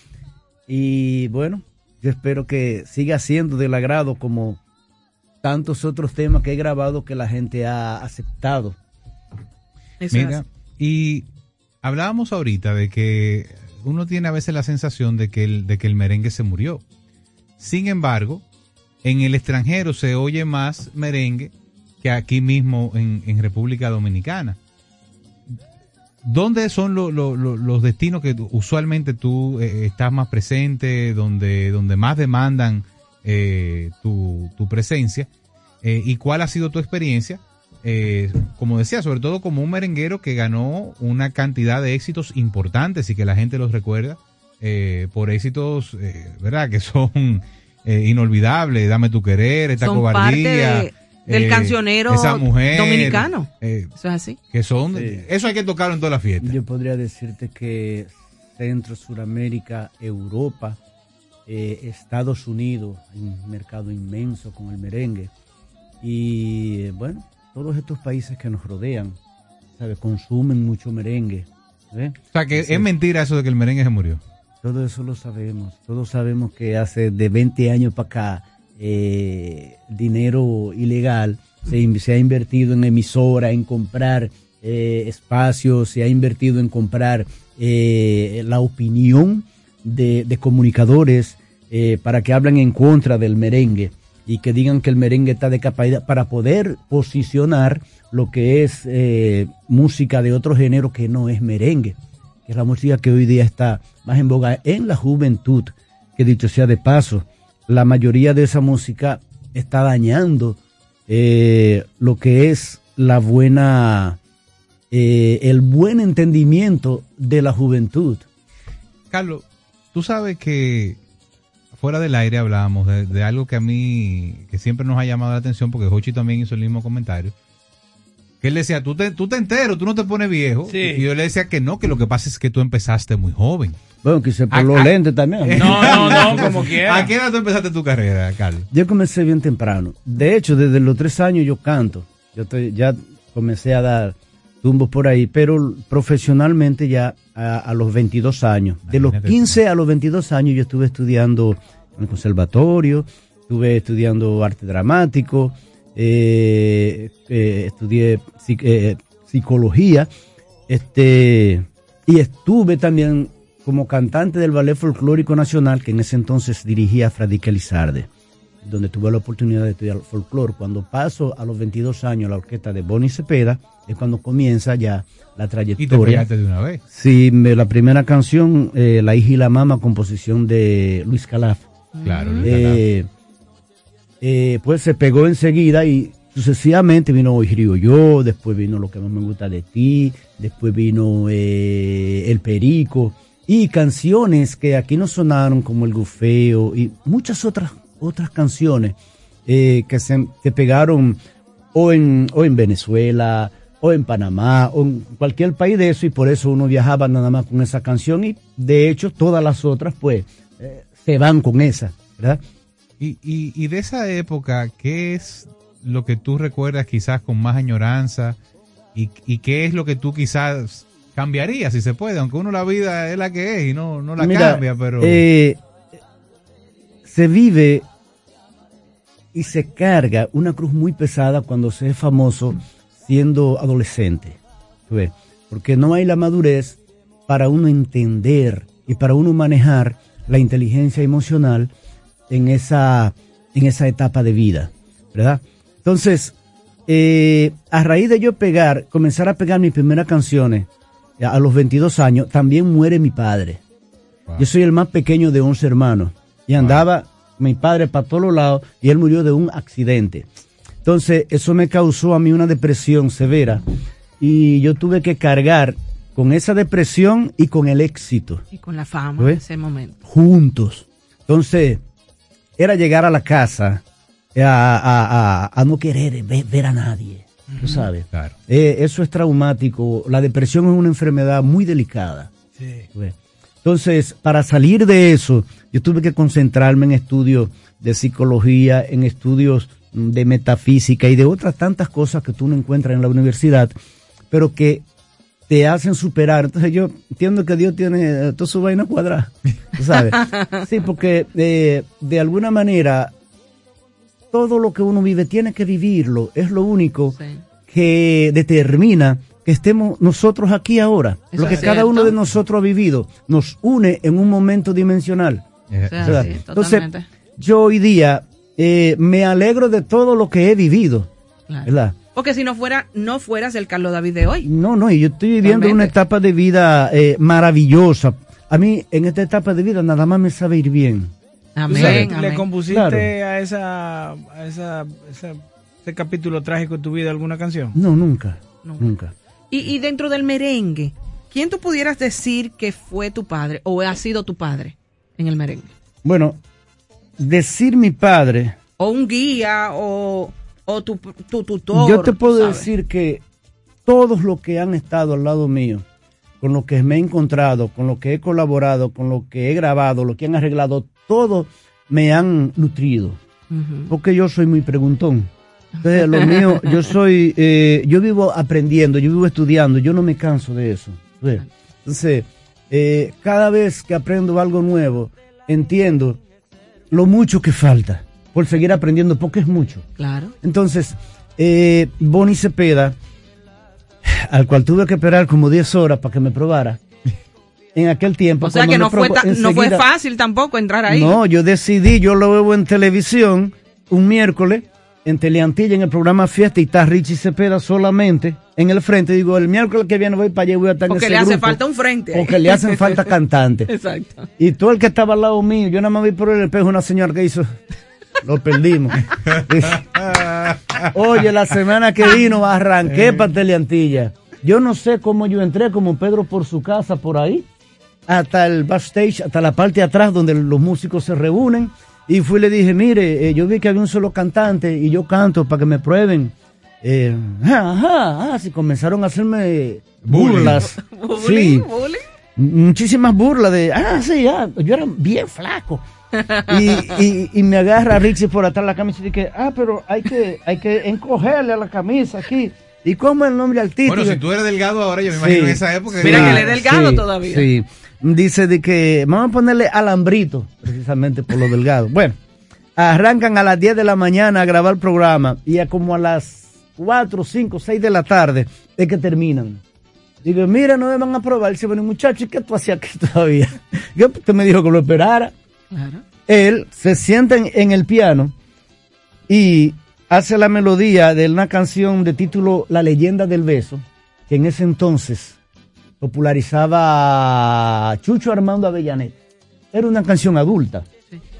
Y bueno, yo espero que siga siendo del agrado como tantos otros temas que he grabado que la gente ha aceptado. Mira, y hablábamos ahorita de que uno tiene a veces la sensación de que el, de que el merengue se murió. Sin embargo, en el extranjero se oye más merengue que aquí mismo en, en República Dominicana. ¿Dónde son lo- lo- lo- los destinos que usualmente tú eh, estás más presente, donde, donde más demandan eh, tu, tu presencia? Eh, ¿Y cuál ha sido tu experiencia? Eh, como decía, sobre todo como un merenguero que ganó una cantidad de éxitos importantes y que la gente los recuerda eh, por éxitos, ¿verdad? Que son inolvidables. Dame tu querer, esta Son cobardía. parte de- del eh, cancionero esa mujer, dominicano. eh, Eso es así. que son, Sí. eso hay que tocarlo en todas las fiestas. Yo podría decirte que Centro, Suramérica, Europa, eh, Estados Unidos, hay un mercado inmenso con el merengue. Y eh, bueno, todos estos países que nos rodean, ¿sabes? Consumen mucho merengue. ¿ves? O sea, que Entonces, es mentira eso de que el merengue se murió. Todo eso lo sabemos. Todos sabemos que hace de 20 años para acá, eh, dinero ilegal se, se ha invertido en emisora, en comprar eh, espacios, se ha invertido en comprar eh, la opinión de, de comunicadores para que hablen en contra del merengue y que digan que el merengue está de capacidad para poder posicionar lo que es música de otro género que no es merengue que es la música que hoy día está más en boga en la juventud, que dicho sea de paso, la mayoría de esa música está dañando eh, lo que es la buena, eh, el buen entendimiento de la juventud. Carlos, tú sabes que fuera del aire hablábamos de, algo que a mí, que siempre nos ha llamado la atención, porque Hochi también hizo el mismo comentario. Que él decía, tú te, tú te entero, tú no te pones viejo. Sí. Y yo le decía que no, que lo que pasa es que tú empezaste muy joven. Bueno, quise por Ah, los ah. lentes también. No, no, no, como quiera. ¿A qué edad tú empezaste tu carrera, Carlos? Yo comencé bien temprano. De hecho, desde los tres años yo canto. Yo estoy- ya comencé a dar tumbos por ahí, pero profesionalmente ya a, a los 22 años. De los Imagínate 15 a los 22 años yo estuve estudiando en el conservatorio, estuve estudiando arte dramático, eh, eh, estudié eh, psicología, este, y estuve también como cantante del Ballet Folclórico Nacional, que en ese entonces dirigía Fradique Lizarde, donde tuve la oportunidad de estudiar folclore. Cuando paso a los 22 años a la orquesta de Bonnie Cepeda, es cuando comienza ya la Y te trayectoria. de una vez. Sí, me- la primera canción, La hija y la mama, composición de Luis Calaf. Claro, Luis Eh, eh, pues se pegó enseguida y sucesivamente vino Hoy Río Yo, después vino Lo que más me gusta de ti, después vino eh, El Perico y canciones que aquí no sonaron como El Gufeo y muchas otras otras canciones eh, que se que pegaron o en, o en Venezuela o en Panamá o en cualquier país de eso y por eso uno viajaba nada más con esa canción y de hecho todas las otras pues eh, se van con esa, ¿verdad? Y, y, y de esa época, ¿qué es lo que tú recuerdas quizás con más añoranza? ¿Y, y qué es lo que tú quizás cambiarías, si se puede? Aunque uno la vida es la que es y no, no la Mira, cambia, pero... eh, se vive y se carga una cruz muy pesada cuando se es famoso siendo adolescente. ¿tú ves? Porque no hay la madurez para uno entender y para uno manejar la inteligencia emocional en esa, en esa etapa de vida, ¿verdad? Entonces, eh, a raíz de yo pegar, comenzar a pegar mis primeras canciones a a los 22 años, también muere mi padre. Yo soy el más pequeño de 11 hermanos y andaba mi padre para todos los lados y él murió de un accidente. Entonces, eso me causó a mí una depresión severa y yo tuve que cargar con esa depresión y con el éxito Y con la fama en ese momento. juntos. Entonces, era llegar a la casa a, a- a- a no querer ver, ver a nadie. tú sabes. Claro. Eh, eso es traumático. La depresión es una enfermedad muy delicada. Ve. Entonces, para salir de eso, yo tuve que concentrarme en estudios de psicología, en estudios mm, de metafísica y de otras tantas cosas que tú no encuentras en la universidad, pero que te hacen superar. Entonces yo entiendo que Dios tiene eh, toda su vaina cuadrada, ¿sabes? Sí, porque eh, de alguna manera todo lo que uno vive tiene que vivirlo. Es lo único que determina que estemos nosotros aquí ahora. Eso lo que cada cierto. uno de nosotros ha vivido nos une en un momento dimensional. Sea, ¿verdad? sí, Entonces, yo hoy día eh, me alegro de todo lo que he vivido. Claro. ¿verdad? Porque si no fuera, no fueras el Carlos David de hoy. No, no, y yo estoy viviendo una etapa de vida eh, maravillosa. A mí, en esta etapa de vida, nada más me sabe ir bien. Amén. ¿Le compusiste Claro. a, esa, a esa, esa- ese capítulo trágico de tu vida alguna canción? No, nunca, Nunca. nunca. Y, y dentro del merengue, ¿quién tú pudieras decir que fue tu padre o ha sido tu padre en el merengue? Bueno, decir mi padre, O un guía o, o tu, tu tutor. yo te puedo ¿sabes? decir que todos los que han estado al lado mío, con los que me he encontrado, con los que he colaborado, con los que he grabado, los que han arreglado, todos me han nutrido. Porque yo soy muy preguntón. Entonces, lo mío, yo soy, eh, yo vivo aprendiendo, yo vivo estudiando, yo no me canso de eso. Entonces, eh, cada vez que aprendo algo nuevo, entiendo lo mucho que falta por seguir aprendiendo, porque es mucho. Claro. Entonces, eh, Bonnie Cepeda, al cual tuve que esperar como 10 horas para que me probara, en aquel tiempo. O sea que no fue, ta- no fue fácil tampoco entrar ahí. no, yo decidí, yo lo veo en televisión un miércoles en Teleantilla en el programa Fiesta y está Richie Cepeda solamente en el frente. Digo, el miércoles que viene voy para allá y voy a estar en Porque ese le hace grupo, falta un frente. Porque le hacen falta cantantes. Exacto. Y todo el que estaba al lado mío, yo nada más vi por el espejo una señora que hizo, lo perdimos. Oye, la semana que vino arranqué para Teleantilla. Yo no sé cómo yo entré como Pedro por su casa por ahí, hasta el backstage, hasta la parte de atrás donde los músicos se reúnen. Y fui y le dije, mire, eh, yo vi que había un solo cantante y yo canto para que me prueben. Eh, ajá, ajá, así comenzaron a hacerme burlas. Bullying, Sí, bullying. muchísimas burlas de, ah, sí, ah, yo era bien flaco. Y, y, y me agarra Richie por atrás la camisa y dice, ah, pero hay que, hay que encogerle a la camisa aquí. ¿Y cómo el nombre artístico? Bueno, si tú eres delgado ahora, yo me imagino en esa época. Mira que él es delgado todavía. Sí, dice de que vamos a ponerle alambrito, precisamente por lo delgado. Bueno, arrancan a las 10 de la mañana a grabar el programa y a como a las 4, 5, 6 de la tarde es que terminan. Digo, mira, no me van a probar. Dice, bueno, muchacho, ¿y qué tú hacías aquí todavía? Yo, usted me dijo que lo esperara. Claro. Él se sienta en, en el piano y hace la melodía de una canción de título La leyenda del beso, que en ese entonces popularizaba Chucho Armando Avellanet. Era una canción adulta.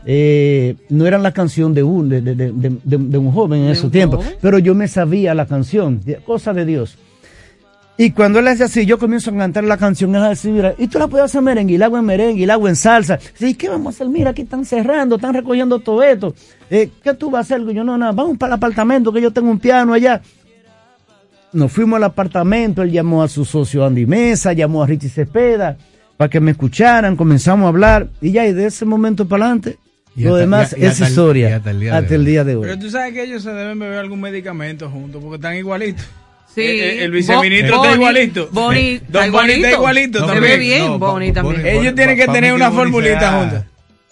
Eh, no era la canción de un, de, de- de- de- de un joven en ¿De esos tiempos, pero yo me sabía la canción, cosa de Dios. Y cuando él hace así, yo comienzo a cantar la canción, él hace así, mira, y tú la puedes hacer merengue, y la hago en merengue, y la hago en salsa. Sí, ¿qué vamos a hacer? Mira, aquí están cerrando, están recogiendo todo esto. Eh, ¿Qué tú vas a hacer? Yo, no, no, vamos para el apartamento, que yo tengo un piano allá. Nos fuimos al apartamento, él llamó a su socio Andy Mesa, llamó a Richie Cepeda, para que me escucharan, comenzamos a hablar, y ya, y de ese momento para adelante, Y lo hasta- demás y- y es historia. y hasta el día de hasta el hoy. día de hoy. Pero tú sabes que ellos se deben beber algún medicamento juntos porque están igualitos. Sí. El, el- el viceministro Bo- está igualito. Bonnie Don está Bonnie está igualito. Se también. ve bien, Bonnie también. Ellos tienen que tener una formulita juntas.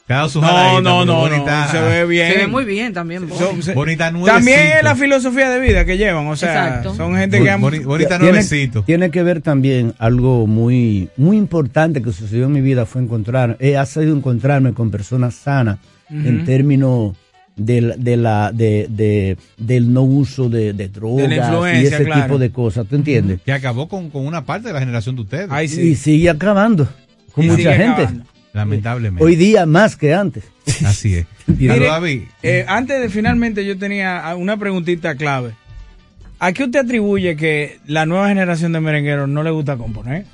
Cada su No, no, no, bonita. no, se ve bien. Se ve muy bien también. Son- se- Bonita nuevecito. También es la filosofía de vida que llevan, o sea, Exacto. son gente que han... Boni- bonita tiene, nuevecito. tiene que ver también algo muy, muy importante que sucedió en mi vida fue encontrar, he ha sido encontrarme con personas sanas en Ujú. términos del, de la, de, de- del no uso de, de drogas y ese claro. tipo de cosas, ¿tú entiendes? Que acabó con, con una parte de la generación de ustedes. Ay, sí. Y sigue acabando con Y mucha gente. acabando. Lamentablemente. Hoy día más que antes. Así es. Mire, Pero, David, Eh, antes de finalmente yo tenía una preguntita clave. ¿A qué usted atribuye que la nueva generación de merengueros no le gusta componer?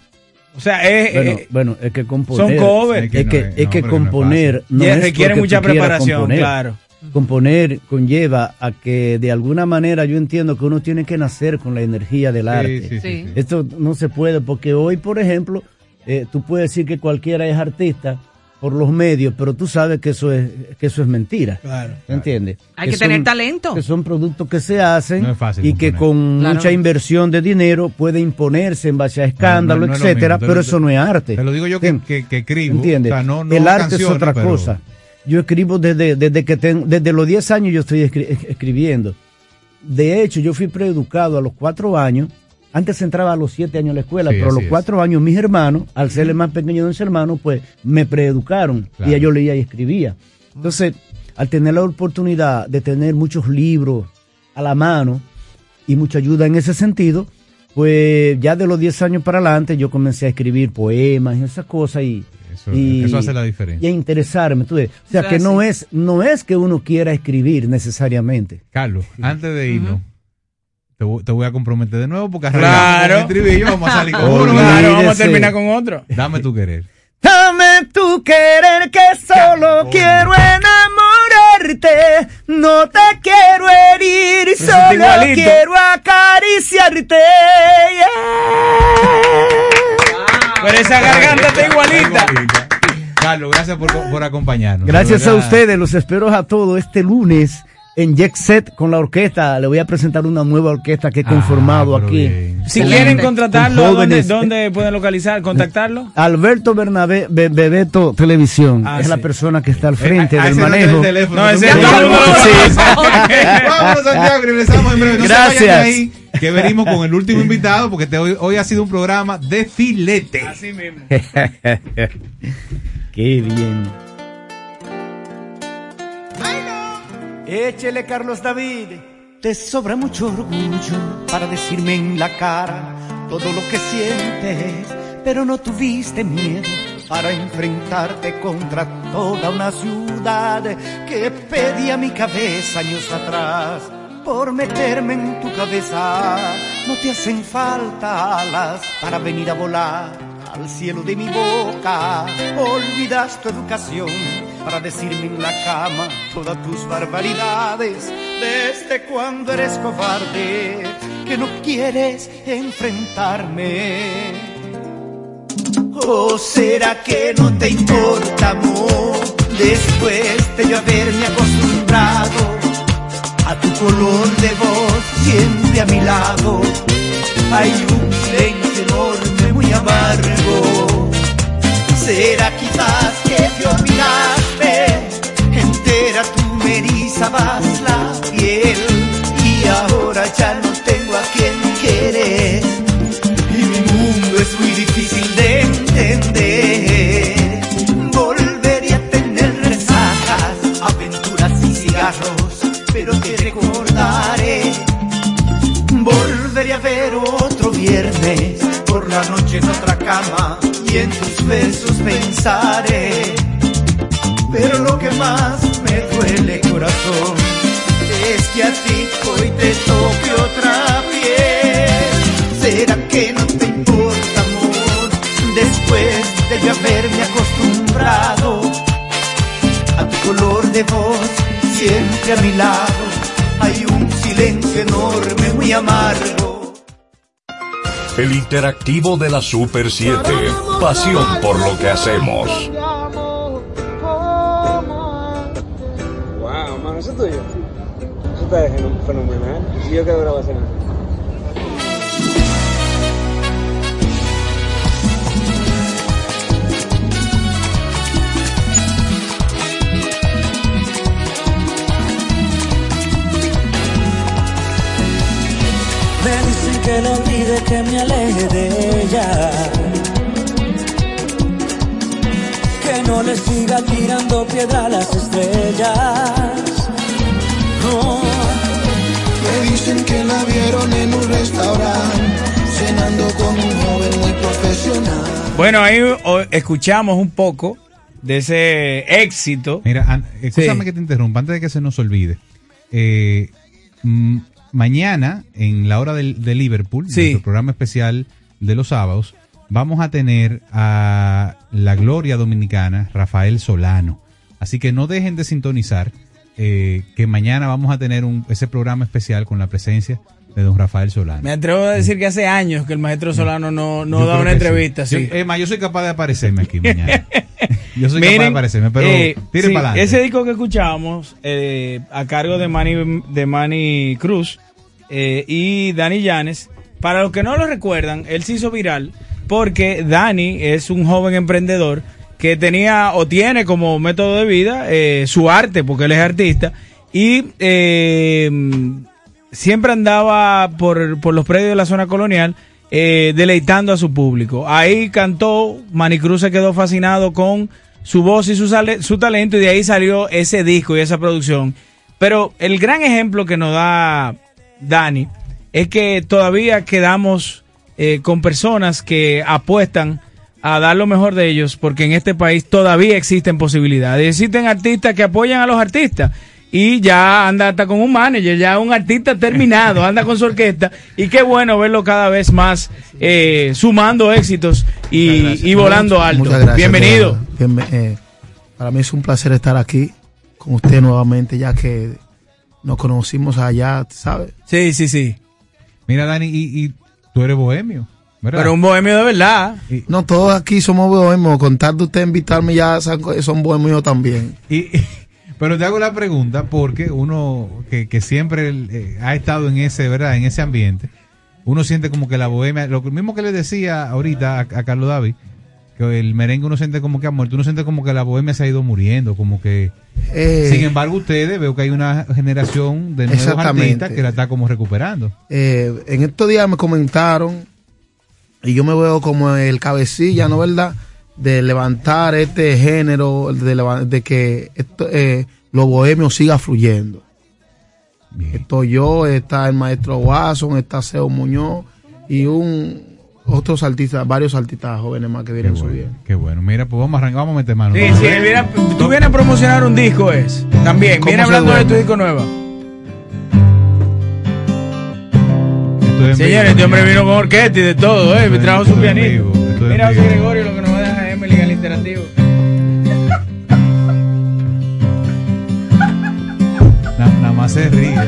O sea, es, Bueno, eh, bueno, es que componer. son covers. Es que, Es que no es- es no, que pero no es componer no requiere mucha preparación, componer. claro. Componer conlleva a que de alguna manera yo entiendo que uno tiene que nacer con la energía del arte. sí, sí, Sí. sí. Esto no se puede porque hoy, por ejemplo, eh, tú puedes decir que cualquiera es artista por los medios, pero tú sabes que eso es que eso es mentira. Claro. ¿Entiendes? Hay que tener talento. Que son productos que se hacen No es fácil y que con Claro. mucha inversión de dinero puede imponerse en base a escándalo, No, no etcétera, pero eso no es arte. Te lo digo yo que, que, que escribo. ¿Entiendes? O sea, no, no el arte es otra pero- cosa. Yo escribo desde, desde que tengo, desde los 10 años yo estoy escri- es- escribiendo. De hecho, yo fui preeducado a los 4 años. Antes entraba a los 7 años a la escuela, Sí, pero a los así es. 4 años mis hermanos, al ser el más pequeño de mis hermanos, pues me preeducaron. Claro. Y ya yo leía y escribía. Entonces, al tener la oportunidad de tener muchos libros a la mano y mucha ayuda en ese sentido, pues ya de los 10 años para adelante yo comencé a escribir poemas y esas cosas y, Eso, y- eso hace la diferencia. y a interesarme. tú ves. O sea, que no es, no es que uno quiera escribir necesariamente. Carlos, antes de irnos, te, voy, te voy a comprometer de nuevo porque Claro. el estribillo, vamos a salir con uno. Claro, vamos a terminar con otro. Dame tu querer. Dame tu querer que solo quiero enamorarte, no te quiero herir, solo igualito. quiero acariciarte. Pero esa garganta está igualita. Carlos, gracias por, por acompañarnos. Gracias a ustedes, los espero a todos este lunes en Jet Set con la orquesta. Le voy a presentar una nueva orquesta que he conformado aquí. Si quieren contratarlo, Con ¿dónde, dónde pueden localizar, contactarlo? Alberto Bernabé Be- Bebeto Televisión Ah, es la persona que está al frente Eh, a del manejo. el teléfono, No, todo el. Vámonos, Santiago, regresamos en breve. No se Gracias. vayan de ahí, que venimos con el último invitado, porque te- hoy, hoy ha sido un programa de filete. Así mismo. Qué bien. Échele, Carlos David. Te sobra mucho orgullo para decirme en la cara todo lo que sientes, pero no tuviste miedo para enfrentarte contra toda una ciudad que pedía mi cabeza años atrás por meterme en tu cabeza. No te hacen falta alas para venir a volar al cielo de mi boca. Olvidas tu educación para decirme en la cama todas tus barbaridades. Desde cuando eres cobarde, que no quieres enfrentarme. ¿O será que no te importa, amor? Después de yo haberme acostumbrado a tu color de voz siempre a mi lado. Hay un silencio enorme, muy amargo. ¿Será quizás que te olvidaste? Entera tú me erizabas la piel y ahora ya no por la noche en otra cama, y en tus besos pensaré. Pero lo que más me duele, corazón, es que a ti hoy te toque otra piel. ¿Será que no te importa, amor? Después de yo haberme acostumbrado a tu color de voz, siempre a mi lado, hay un silencio enorme, muy amargo. El interactivo de la Super 7. Pasión por lo que hacemos. Wow, mano, eso es tuyo. Eso está feno- fenomenal. Y yo quiero grabación. Me que lo olvide, que me aleje de ella. Que no le siga tirando piedra a las estrellas. No. Me dicen que la vieron en un restaurante, cenando con un joven muy profesional. Bueno, ahí escuchamos un poco de ese éxito. Mira, escúchame Sí. que te interrumpa, antes de que se nos olvide. Eh, mm, mañana, en la hora del- de, Liverpool, Sí. nuestro programa especial de los sábados, vamos a tener a la gloria dominicana, Rafael Solano. Así que no dejen de sintonizar eh, que mañana vamos a tener un, ese programa especial con la presencia de don Rafael Solano. Me atrevo a decir que hace años que el maestro Solano no, no Yo da una entrevista. sí. Sí. Yo, es más, yo soy capaz de aparecerme aquí mañana. yo soy capaz de aparecerme, pero eh, tire sí, para adelante. Ese disco que escuchábamos eh, a cargo de Manny, de Manny Cruz eh, y Dani Llanes, para los que no lo recuerdan, él se hizo viral porque Dani es un joven emprendedor que tenía o tiene como método de vida eh, su arte, porque él es artista, y eh, siempre andaba por, por los predios de la zona colonial eh, deleitando a su público. Ahí cantó, Manicruz se quedó fascinado con su voz y su, su talento y de ahí salió ese disco y esa producción. Pero el gran ejemplo que nos da Dani es que todavía quedamos eh, con personas que apuestan a dar lo mejor de ellos porque en este país todavía existen posibilidades. Existen artistas que apoyan a los artistas y ya anda hasta con un manager, ya un artista terminado, anda con su orquesta y qué bueno verlo cada vez más eh, sumando éxitos y, y volando alto. Muchas gracias, Bienvenido. eh, para mí es un placer estar aquí con usted nuevamente, ya que nos conocimos allá, ¿sabes? Sí, sí, sí. Mira, Dani, y, y tú eres bohemio. ¿verdad? Pero un bohemio de verdad. No, todos aquí somos bohemios. Con tal de usted invitarme, ya son, son bohemios también. Y, pero te hago la pregunta porque uno que, que siempre eh, ha estado en ese, ¿verdad? En ese ambiente, uno siente como que la bohemia, lo mismo que le decía ahorita a, a Carlos David, que el merengue uno siente como que ha muerto, uno siente como que la bohemia se ha ido muriendo, como que... Eh, Sin embargo, ustedes veo que hay una generación de nuevos artistas que la está como recuperando. Eh, en estos días me comentaron, y yo me veo como el cabecilla, ¿no verdad? De levantar este género, de, que esto, eh, lo bohemio siga fluyendo. Estoy yo, está el maestro Watson, está Seo Muñoz y un otros artistas, varios artistas jóvenes más que vienen subiendo. Qué bueno, mira, pues vamos a arrancar, vamos a meter mano. Sí, sí, a- tú vienes a promocionar un disco, es. También, ¿Cómo viene hablando de tu disco nuevo. Señores, este hombre vino con orquesta y de todo, ¿eh? Me trajo su en Mira, José. Gregorio, lo que el interactivo. Na- Nada más se ríe.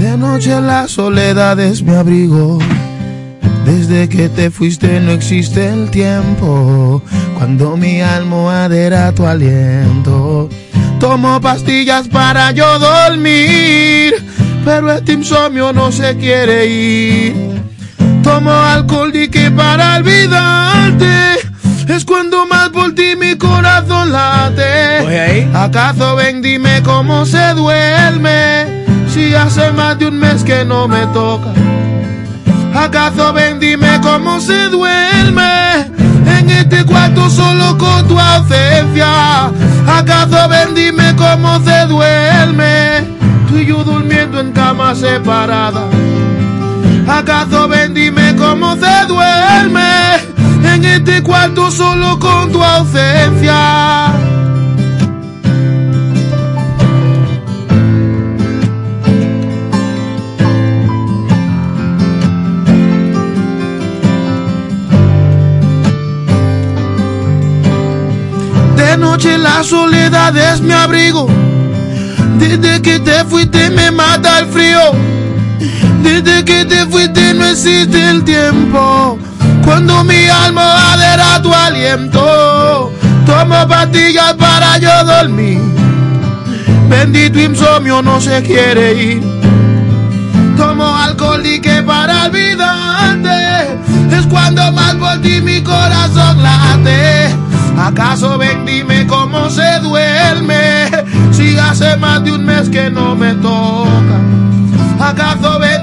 De noche la soledad es mi abrigo. Desde que te fuiste no existe el tiempo. Cuando mi almohada era tu aliento. Tomo pastillas para yo dormir. Pero este insomnio no se quiere ir. Tomo alcohol y que para olvidarte. Es cuando más por ti mi corazón late. ¿Acaso ven, dime cómo se duerme? Si hace más de un mes que no me toca. ¿Acaso ven, dime cómo se duerme? En este cuarto solo con tu ausencia. ¿Acaso ven, dime cómo se duerme? Tú y yo durmiendo en camas separadas. ¿Acaso ven, dime cómo se duerme? En este cuarto solo con tu ausencia. De noche la soledad es mi abrigo. Desde que te fuiste me mata el frío. Desde que te fuiste no existe el tiempo. Cuando mi alma era tu aliento. Tomo pastillas para yo dormir. Bendito insomnio no se quiere ir. Tomo alcohol y que para olvidarte es cuando más por ti mi corazón late. ¿Acaso ven, dime cómo se duerme? Si hace más de un mes que no me toca. ¿Acaso ven,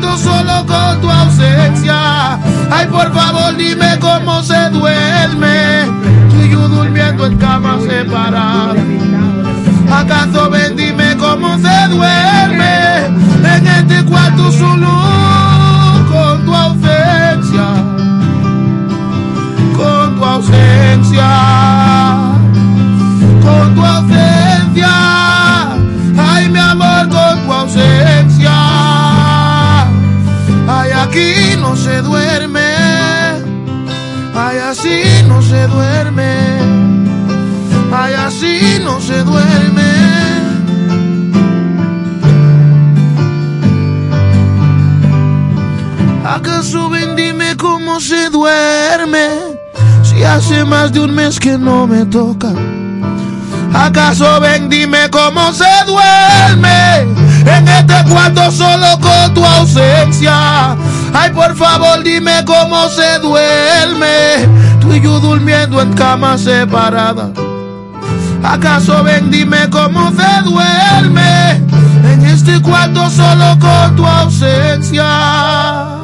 solo con tu ausencia. Ay, por favor, dime cómo se duerme. Tú y yo durmiendo en camas separadas. ¿Acaso ven, dime cómo se duerme? En este cuarto solo con tu ausencia. Con tu ausencia. Con tu ausencia. Se duerme. Ay, así no se duerme. Ay, así no se duerme. ¿Acaso ven, dime cómo se duerme? Si hace más de un mes que no me toca. ¿Acaso ven, dime cómo se duerme? En este cuarto solo con tu ausencia. Ay, por favor, dime cómo se duerme. Tú y yo durmiendo en camas separadas. ¿Acaso ven, dime cómo se duerme? En este cuarto solo con tu ausencia.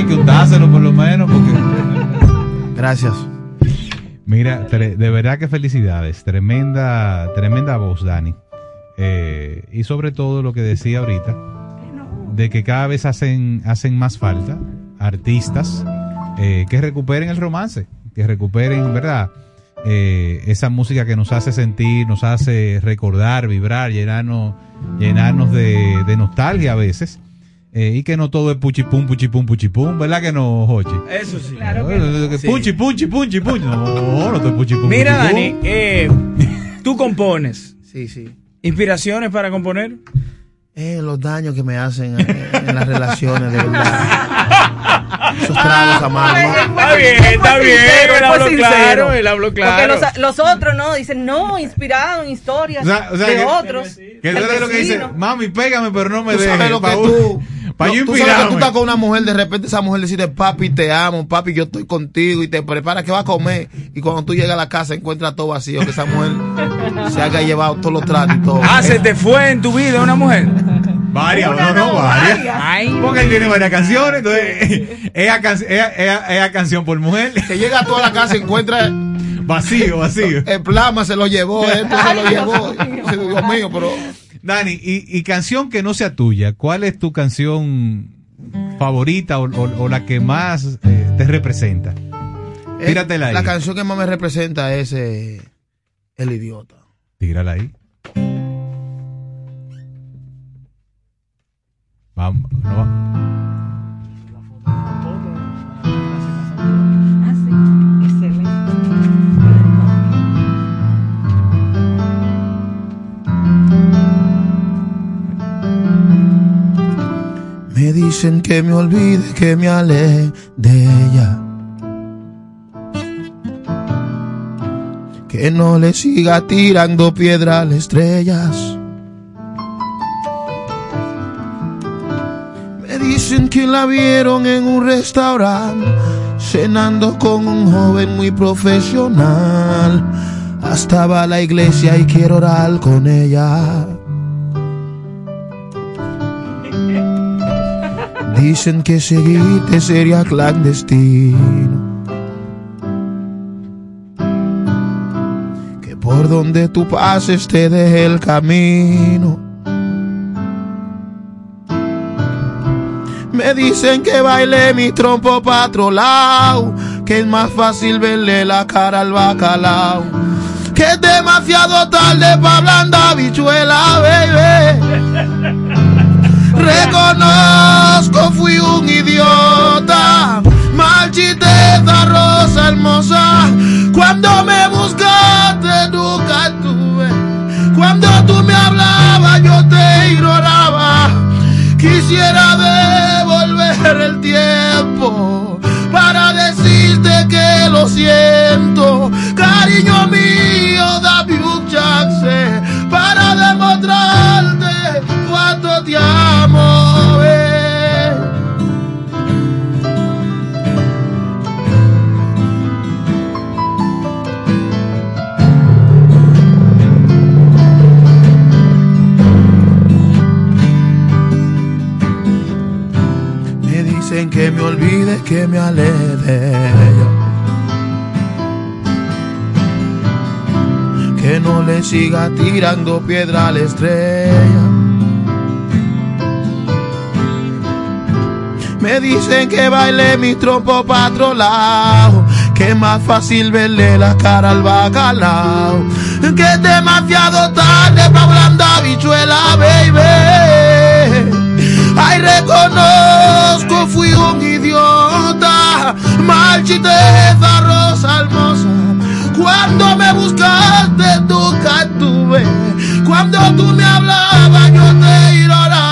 Hay que untárselo por lo menos porque... Gracias. Mira, de verdad que felicidades. Tremenda, tremenda voz, Dani. Eh, y sobre todo lo que decía ahorita, de que cada vez hacen, hacen más falta artistas eh, que recuperen el romance, que recuperen, ¿verdad? Eh, esa música que nos hace sentir, nos hace recordar, vibrar, llenarnos, llenarnos de, de nostalgia a veces. Eh, y que no todo es puchipum, puchipum, puchipum, ¿verdad que no, Jochi? Eso sí. Eh, Sí. Punchi, punchi, punchi, punchi. No, no estoy puchipum. Mira, puchipum. Dani, eh, tú compones. Sí, sí. ¿Inspiraciones para componer? Eh, los daños que me hacen eh, en las relaciones, de verdad. Esos tragos amargos. Está bien, está bien. Él habló sincero. claro, él habló claro. Porque los, los otros no dicen, no, inspirado en historias O sea, o sea, de que- otros. Que eres lo que dice, mami, pégame, pero no me Tú sabes dejes. lo que pa' tú. Para yo tú sabes que tú estás con una mujer, de repente esa mujer decide, papi, te amo, papi, yo estoy contigo y te prepara que va a comer. Y cuando tú llegas a la casa encuentras todo vacío, que esa mujer se haya llevado todos los tratos y todo. Ah, se te fue en tu vida una mujer. Varias, no, no, varias. Porque él tiene varias canciones, entonces, esa, can- esa- esa- esa canción por mujer. Que llega a toda la casa y encuentra Vacío, vacío. el plasma, se lo llevó, esto se lo llevó. Dios mío, pero Dani, y, y canción que no sea tuya, ¿cuál es tu canción favorita o, o- o la que más eh, te representa? Tíratela ahí. la canción que más me representa es eh, El Idiota. Tírala ahí. Vamos, no va- Me dicen que me olvide, que me aleje de ella. Que no le siga tirando piedra a las estrellas. Me dicen que la vieron en un restaurante, cenando con un joven muy profesional. Hasta va a la iglesia y quiero orar con ella. Dicen que seguirte sería clandestino. Que por donde tú pases te deje el camino. Me dicen que baile mi trompo pa' otro lado, que es más fácil verle la cara al bacalao. Que es demasiado tarde pa' blanda bichuela, baby. Reconozco, fui un idiota. Esa rosa hermosa. Cuando me buscaste, nunca estuve. Cuando tú me hablabas, yo te ignoraba. Quisiera devolver el tiempo para decirte que lo siento. Cariño mío, dame un chance para demostrarte cuánto te amo. Me dicen que me olvide, que me aleje de ella. Que no le siga tirando piedra a la estrella. Me dicen que baile mi trompo pa' otro lado, que es más fácil verle la cara al bacalao. Que es demasiado tarde para blanda bichuela, baby. Ay, reconozco, fui un idiota. Marchité esa rosa hermosa. Cuando me buscaste, tú tuve. Cuando tú me hablabas, yo te ignoraba.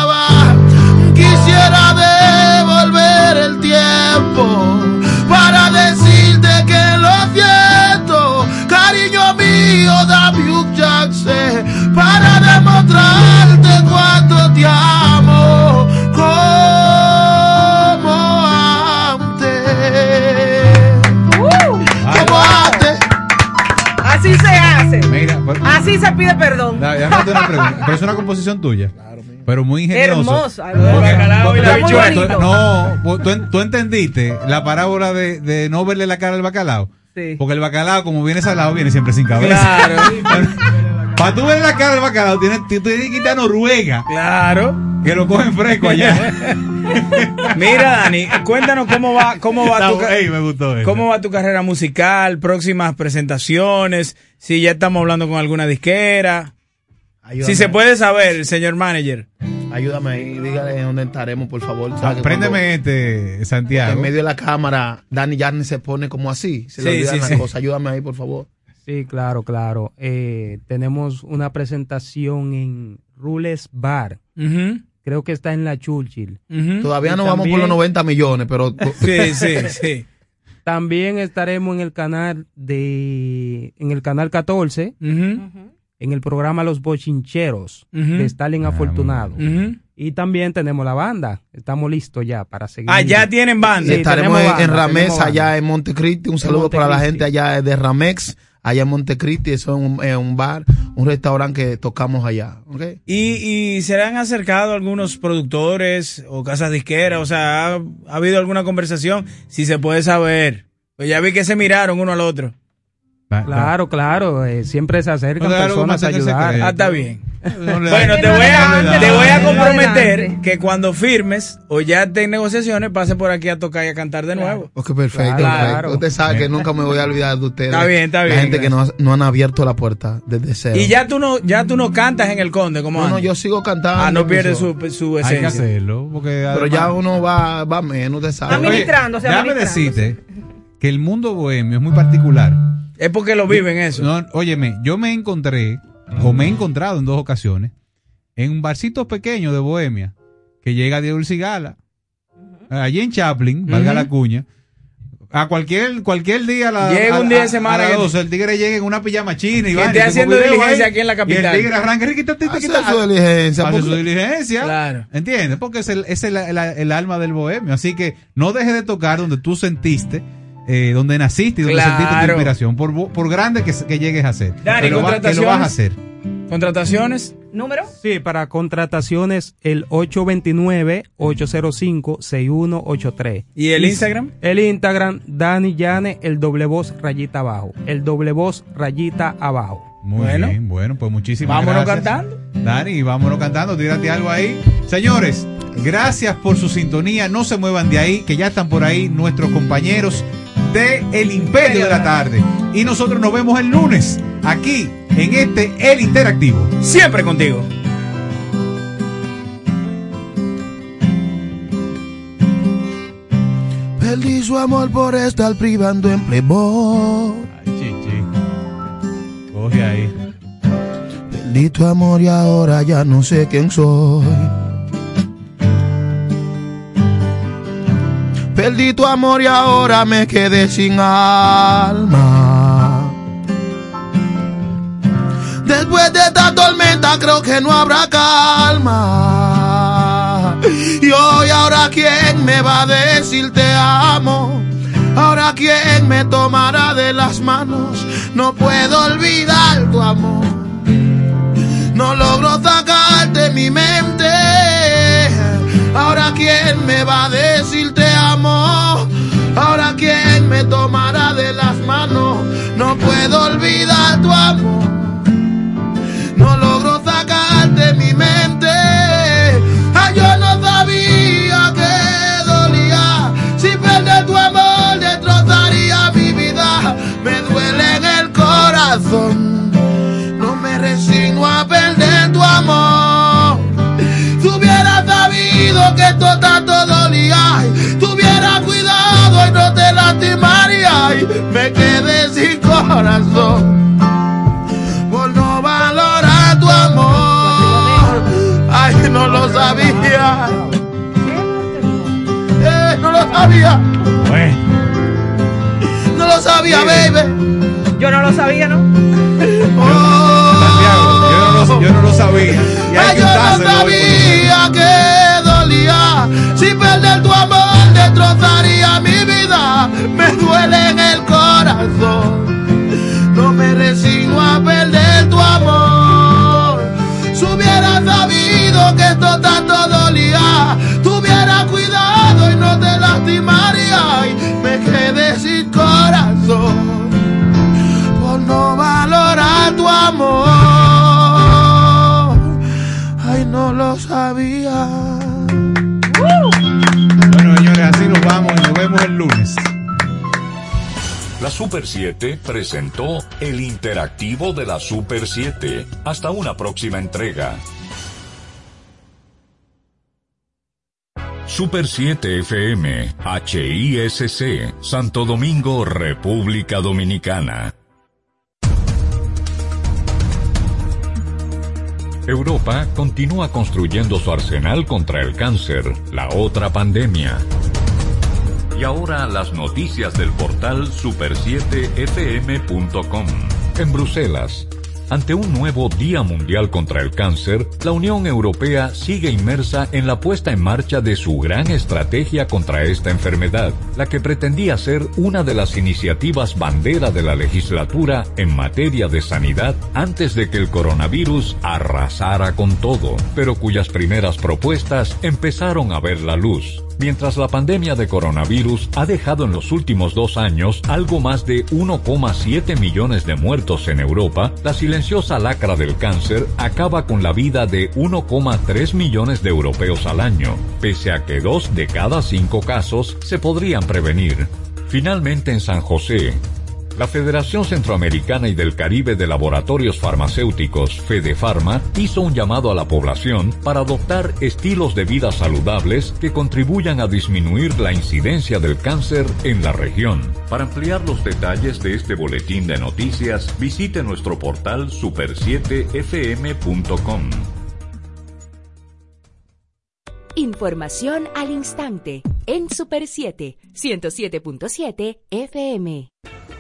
Para demostrarte cuánto te amo como antes. Como antes. Así se hace. Mira, pero- Así se pide perdón. Una pregunta. Pero es una composición tuya. Pero muy ingenioso. Tú- No, tú, tú entendiste la parábola de, de no verle la cara al bacalao. Sí. Porque el bacalao, como viene salado, viene siempre sin cabeza. Para tú ver la cara del bacalao, tienes, tú tienes que irte a Noruega. Claro. Que lo cogen fresco allá. Mira, Dani, cuéntanos cómo va, cómo va Está tu, ey, me gustó cómo va tu carrera musical, próximas presentaciones, si ya estamos hablando con alguna disquera. Ayúdame. Si se puede saber, señor manager. Ayúdame ahí, dígale dónde estaremos, por favor. Ah, ¿Sabe que Préndeme este, Santiago. En medio de la cámara, Dani Yarni se pone como así. Se le olvidan sí, las sí. cosas. Ayúdame ahí, por favor. Sí, claro, claro. Eh, tenemos una presentación en Rules Bar. Creo que está en la Churchill. Todavía Y no vamos por los también- 90 millones, pero. Sí, sí, sí. También estaremos en el canal de en el canal 14 en el programa Los Bochincheros de Stalin Afortunado. Ujú. Y también tenemos la banda. Estamos listos ya para seguir. Ah, ya tienen banda. Sí, Estaremos en, Ramex, banda. allá en Montecristi. Un saludo para la gente allá de Ramex, allá en Montecristi. Eso es un, bar, un restaurante que tocamos allá. ¿ok? ¿Y, y se le han acercado algunos productores o casas disqueras? O sea, ¿ha, ha habido alguna conversación? Si se puede saber. Pues ya vi que se miraron uno al otro. Claro, claro. eh, siempre se acercan te hagas personas a ayudar. Ah, está bien. No le Bueno, te voy, a, te voy a comprometer que cuando firmes o ya estés en negociaciones, pase por aquí a tocar y a cantar de nuevo. Ok, perfecto. Claro. perfecto. Usted sabe que nunca me voy a olvidar de ustedes. Está bien, está bien, La gente que no, no han abierto la puerta desde cero. Y ya tú no, ya tú no cantas en el Conde, como No, no, yo sigo cantando. Ah, no pierde su, su Hay que esencia. hacerlo. Porque Pero ya uno va, va menos, usted sabe. Administrándose, Déjame administrándose. decirte que el mundo bohemio es muy particular. Es porque lo viven eso. No, óyeme, yo me encontré, o me he encontrado en dos ocasiones, en un barcito pequeño de Bohemia, que llega Diego Cigala, allí en Chaplin, valga la cuña, a cualquier, cualquier día a la, Llega un día de semana a las que- 12, el tigre llega en una pijama china y va esté haciendo diligencia aquí en la capital. Y el tigre arranca, "Riquita, tita, Hace tita", su diligencia, Hace su diligencia. Claro. ¿Entiendes? Porque es el, es el, el- el alma del bohemio. Así que no dejes de tocar donde tú sentiste, eh, donde naciste y donde Claro. sentiste tu inspiración, por, por grande que, que llegues a ser. Dani, que, lo va- que lo vas a hacer. ¿Contrataciones? ¿Número? Sí, para contrataciones el 829-805-6183. ¿Y el Instagram? El Instagram, Dani Yane, el doble voz rayita abajo. El doble voz rayita abajo. Muy Bueno. bien, bueno, pues muchísimas Vámonos gracias. cantando. Dani, vámonos cantando, tírate algo ahí. Señores, gracias por su sintonía. No se muevan de ahí, que ya están por ahí nuestros compañeros de El Imperio de la Tarde. Y nosotros nos vemos el lunes aquí en este El Interactivo. Siempre contigo. Perdí su amor por estar privando en Playboy. Chichi. Coge ahí. Perdí tu amor y ahora ya no sé quién soy. Perdí amor y ahora me quedé sin alma. Después de esta tormenta creo que no habrá calma. Y hoy ahora quién me va a decir te amo. Ahora quién me tomará de las manos. No puedo olvidar tu amor. No logro sacarte mi mente. Ahora quién me va a decir Ahora quién me tomará de las manos. No puedo olvidar tu amor. No logro sacarte mi mente. Ay, yo no sabía que dolía. Si perder tu amor destrozaría mi vida. corazón. No me resigno a perder tu amor. Si hubiera sabido que esto tanto dolía, tú lastimaría. Y me quedé sin corazón por no valorar tu amor. Ay, no lo sabía. Eh, no lo sabía. No lo sabía, baby. Yo no lo sabía, ¿no? Oh. Yo no lo, yo no lo sabía. Y hay Ay, que yo no sabía que Si perder tu amor destrozaría mi vida, me duele en el corazón. No me resigno a perder tu amor. Si hubiera sabido que esto tanto dolía, tuviera cuidado y no te lastimaría. Y me quedé sin corazón por no valorar tu amor. Ay, no lo sabía. Nos vamos y nos vemos el lunes. La Super 7 presentó el interactivo de la Super 7. Hasta una próxima entrega. Super 7 FM, HISC, Santo Domingo, República Dominicana. Europa continúa construyendo su arsenal contra el cáncer, la otra pandemia. Y ahora las noticias del portal super7fm.com. En Bruselas, ante un nuevo Día Mundial contra el Cáncer, la Unión Europea sigue inmersa en la puesta en marcha de su gran estrategia contra esta enfermedad, la que pretendía ser una de las iniciativas bandera de la legislatura en materia de sanidad antes de que el coronavirus arrasara con todo, pero cuyas primeras propuestas empezaron a ver la luz. Mientras la pandemia de coronavirus ha dejado en los últimos dos años algo más de 1,7 millones de muertos en Europa, la silenciosa lacra del cáncer acaba con la vida de 1,3 millones de europeos al año, pese a que dos de cada cinco casos se podrían prevenir. Finalmente en San José, la Federación Centroamericana y del Caribe de Laboratorios Farmacéuticos, FedeFarma, hizo un llamado a la población para adoptar estilos de vida saludables que contribuyan a disminuir la incidencia del cáncer en la región. Para ampliar los detalles de este boletín de noticias, visite nuestro portal super7fm.com. Información al instante en Super 7, 107.7 FM.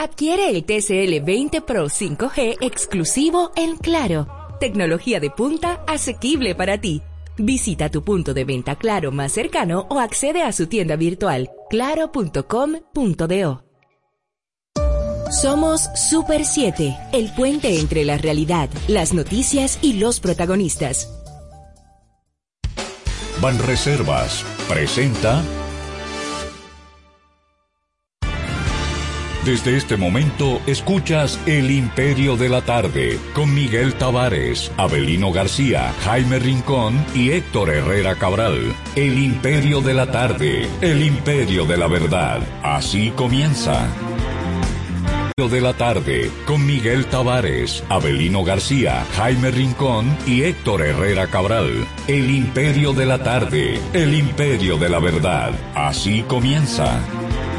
Adquiere el TCL 20 Pro 5G exclusivo en Claro. Tecnología de punta asequible para ti. Visita tu punto de venta Claro más cercano o accede a su tienda virtual claro.com.do. Somos Super 7, el puente entre la realidad, las noticias y los protagonistas. Banreservas presenta Desde este momento escuchas El Imperio de la Tarde con Miguel Tavares, Abelino García, Jaime Rincón y Héctor Herrera Cabral. El Imperio de la Tarde, el Imperio de la Verdad. Así comienza. de la tarde con Miguel Tavares, Abelino García, Jaime Rincón y Héctor Herrera Cabral. El Imperio de la Tarde, el Imperio de la Verdad. Así comienza.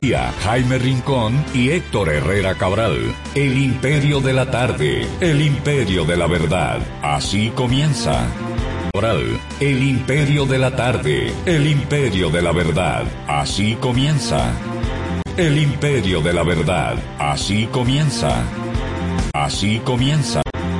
Jaime Rincón y Héctor Herrera Cabral. El imperio de la tarde, el imperio de la verdad. Así comienza. Cabral, el imperio de la tarde, el imperio de la verdad. Así comienza. El imperio de la verdad. Así comienza. Así comienza.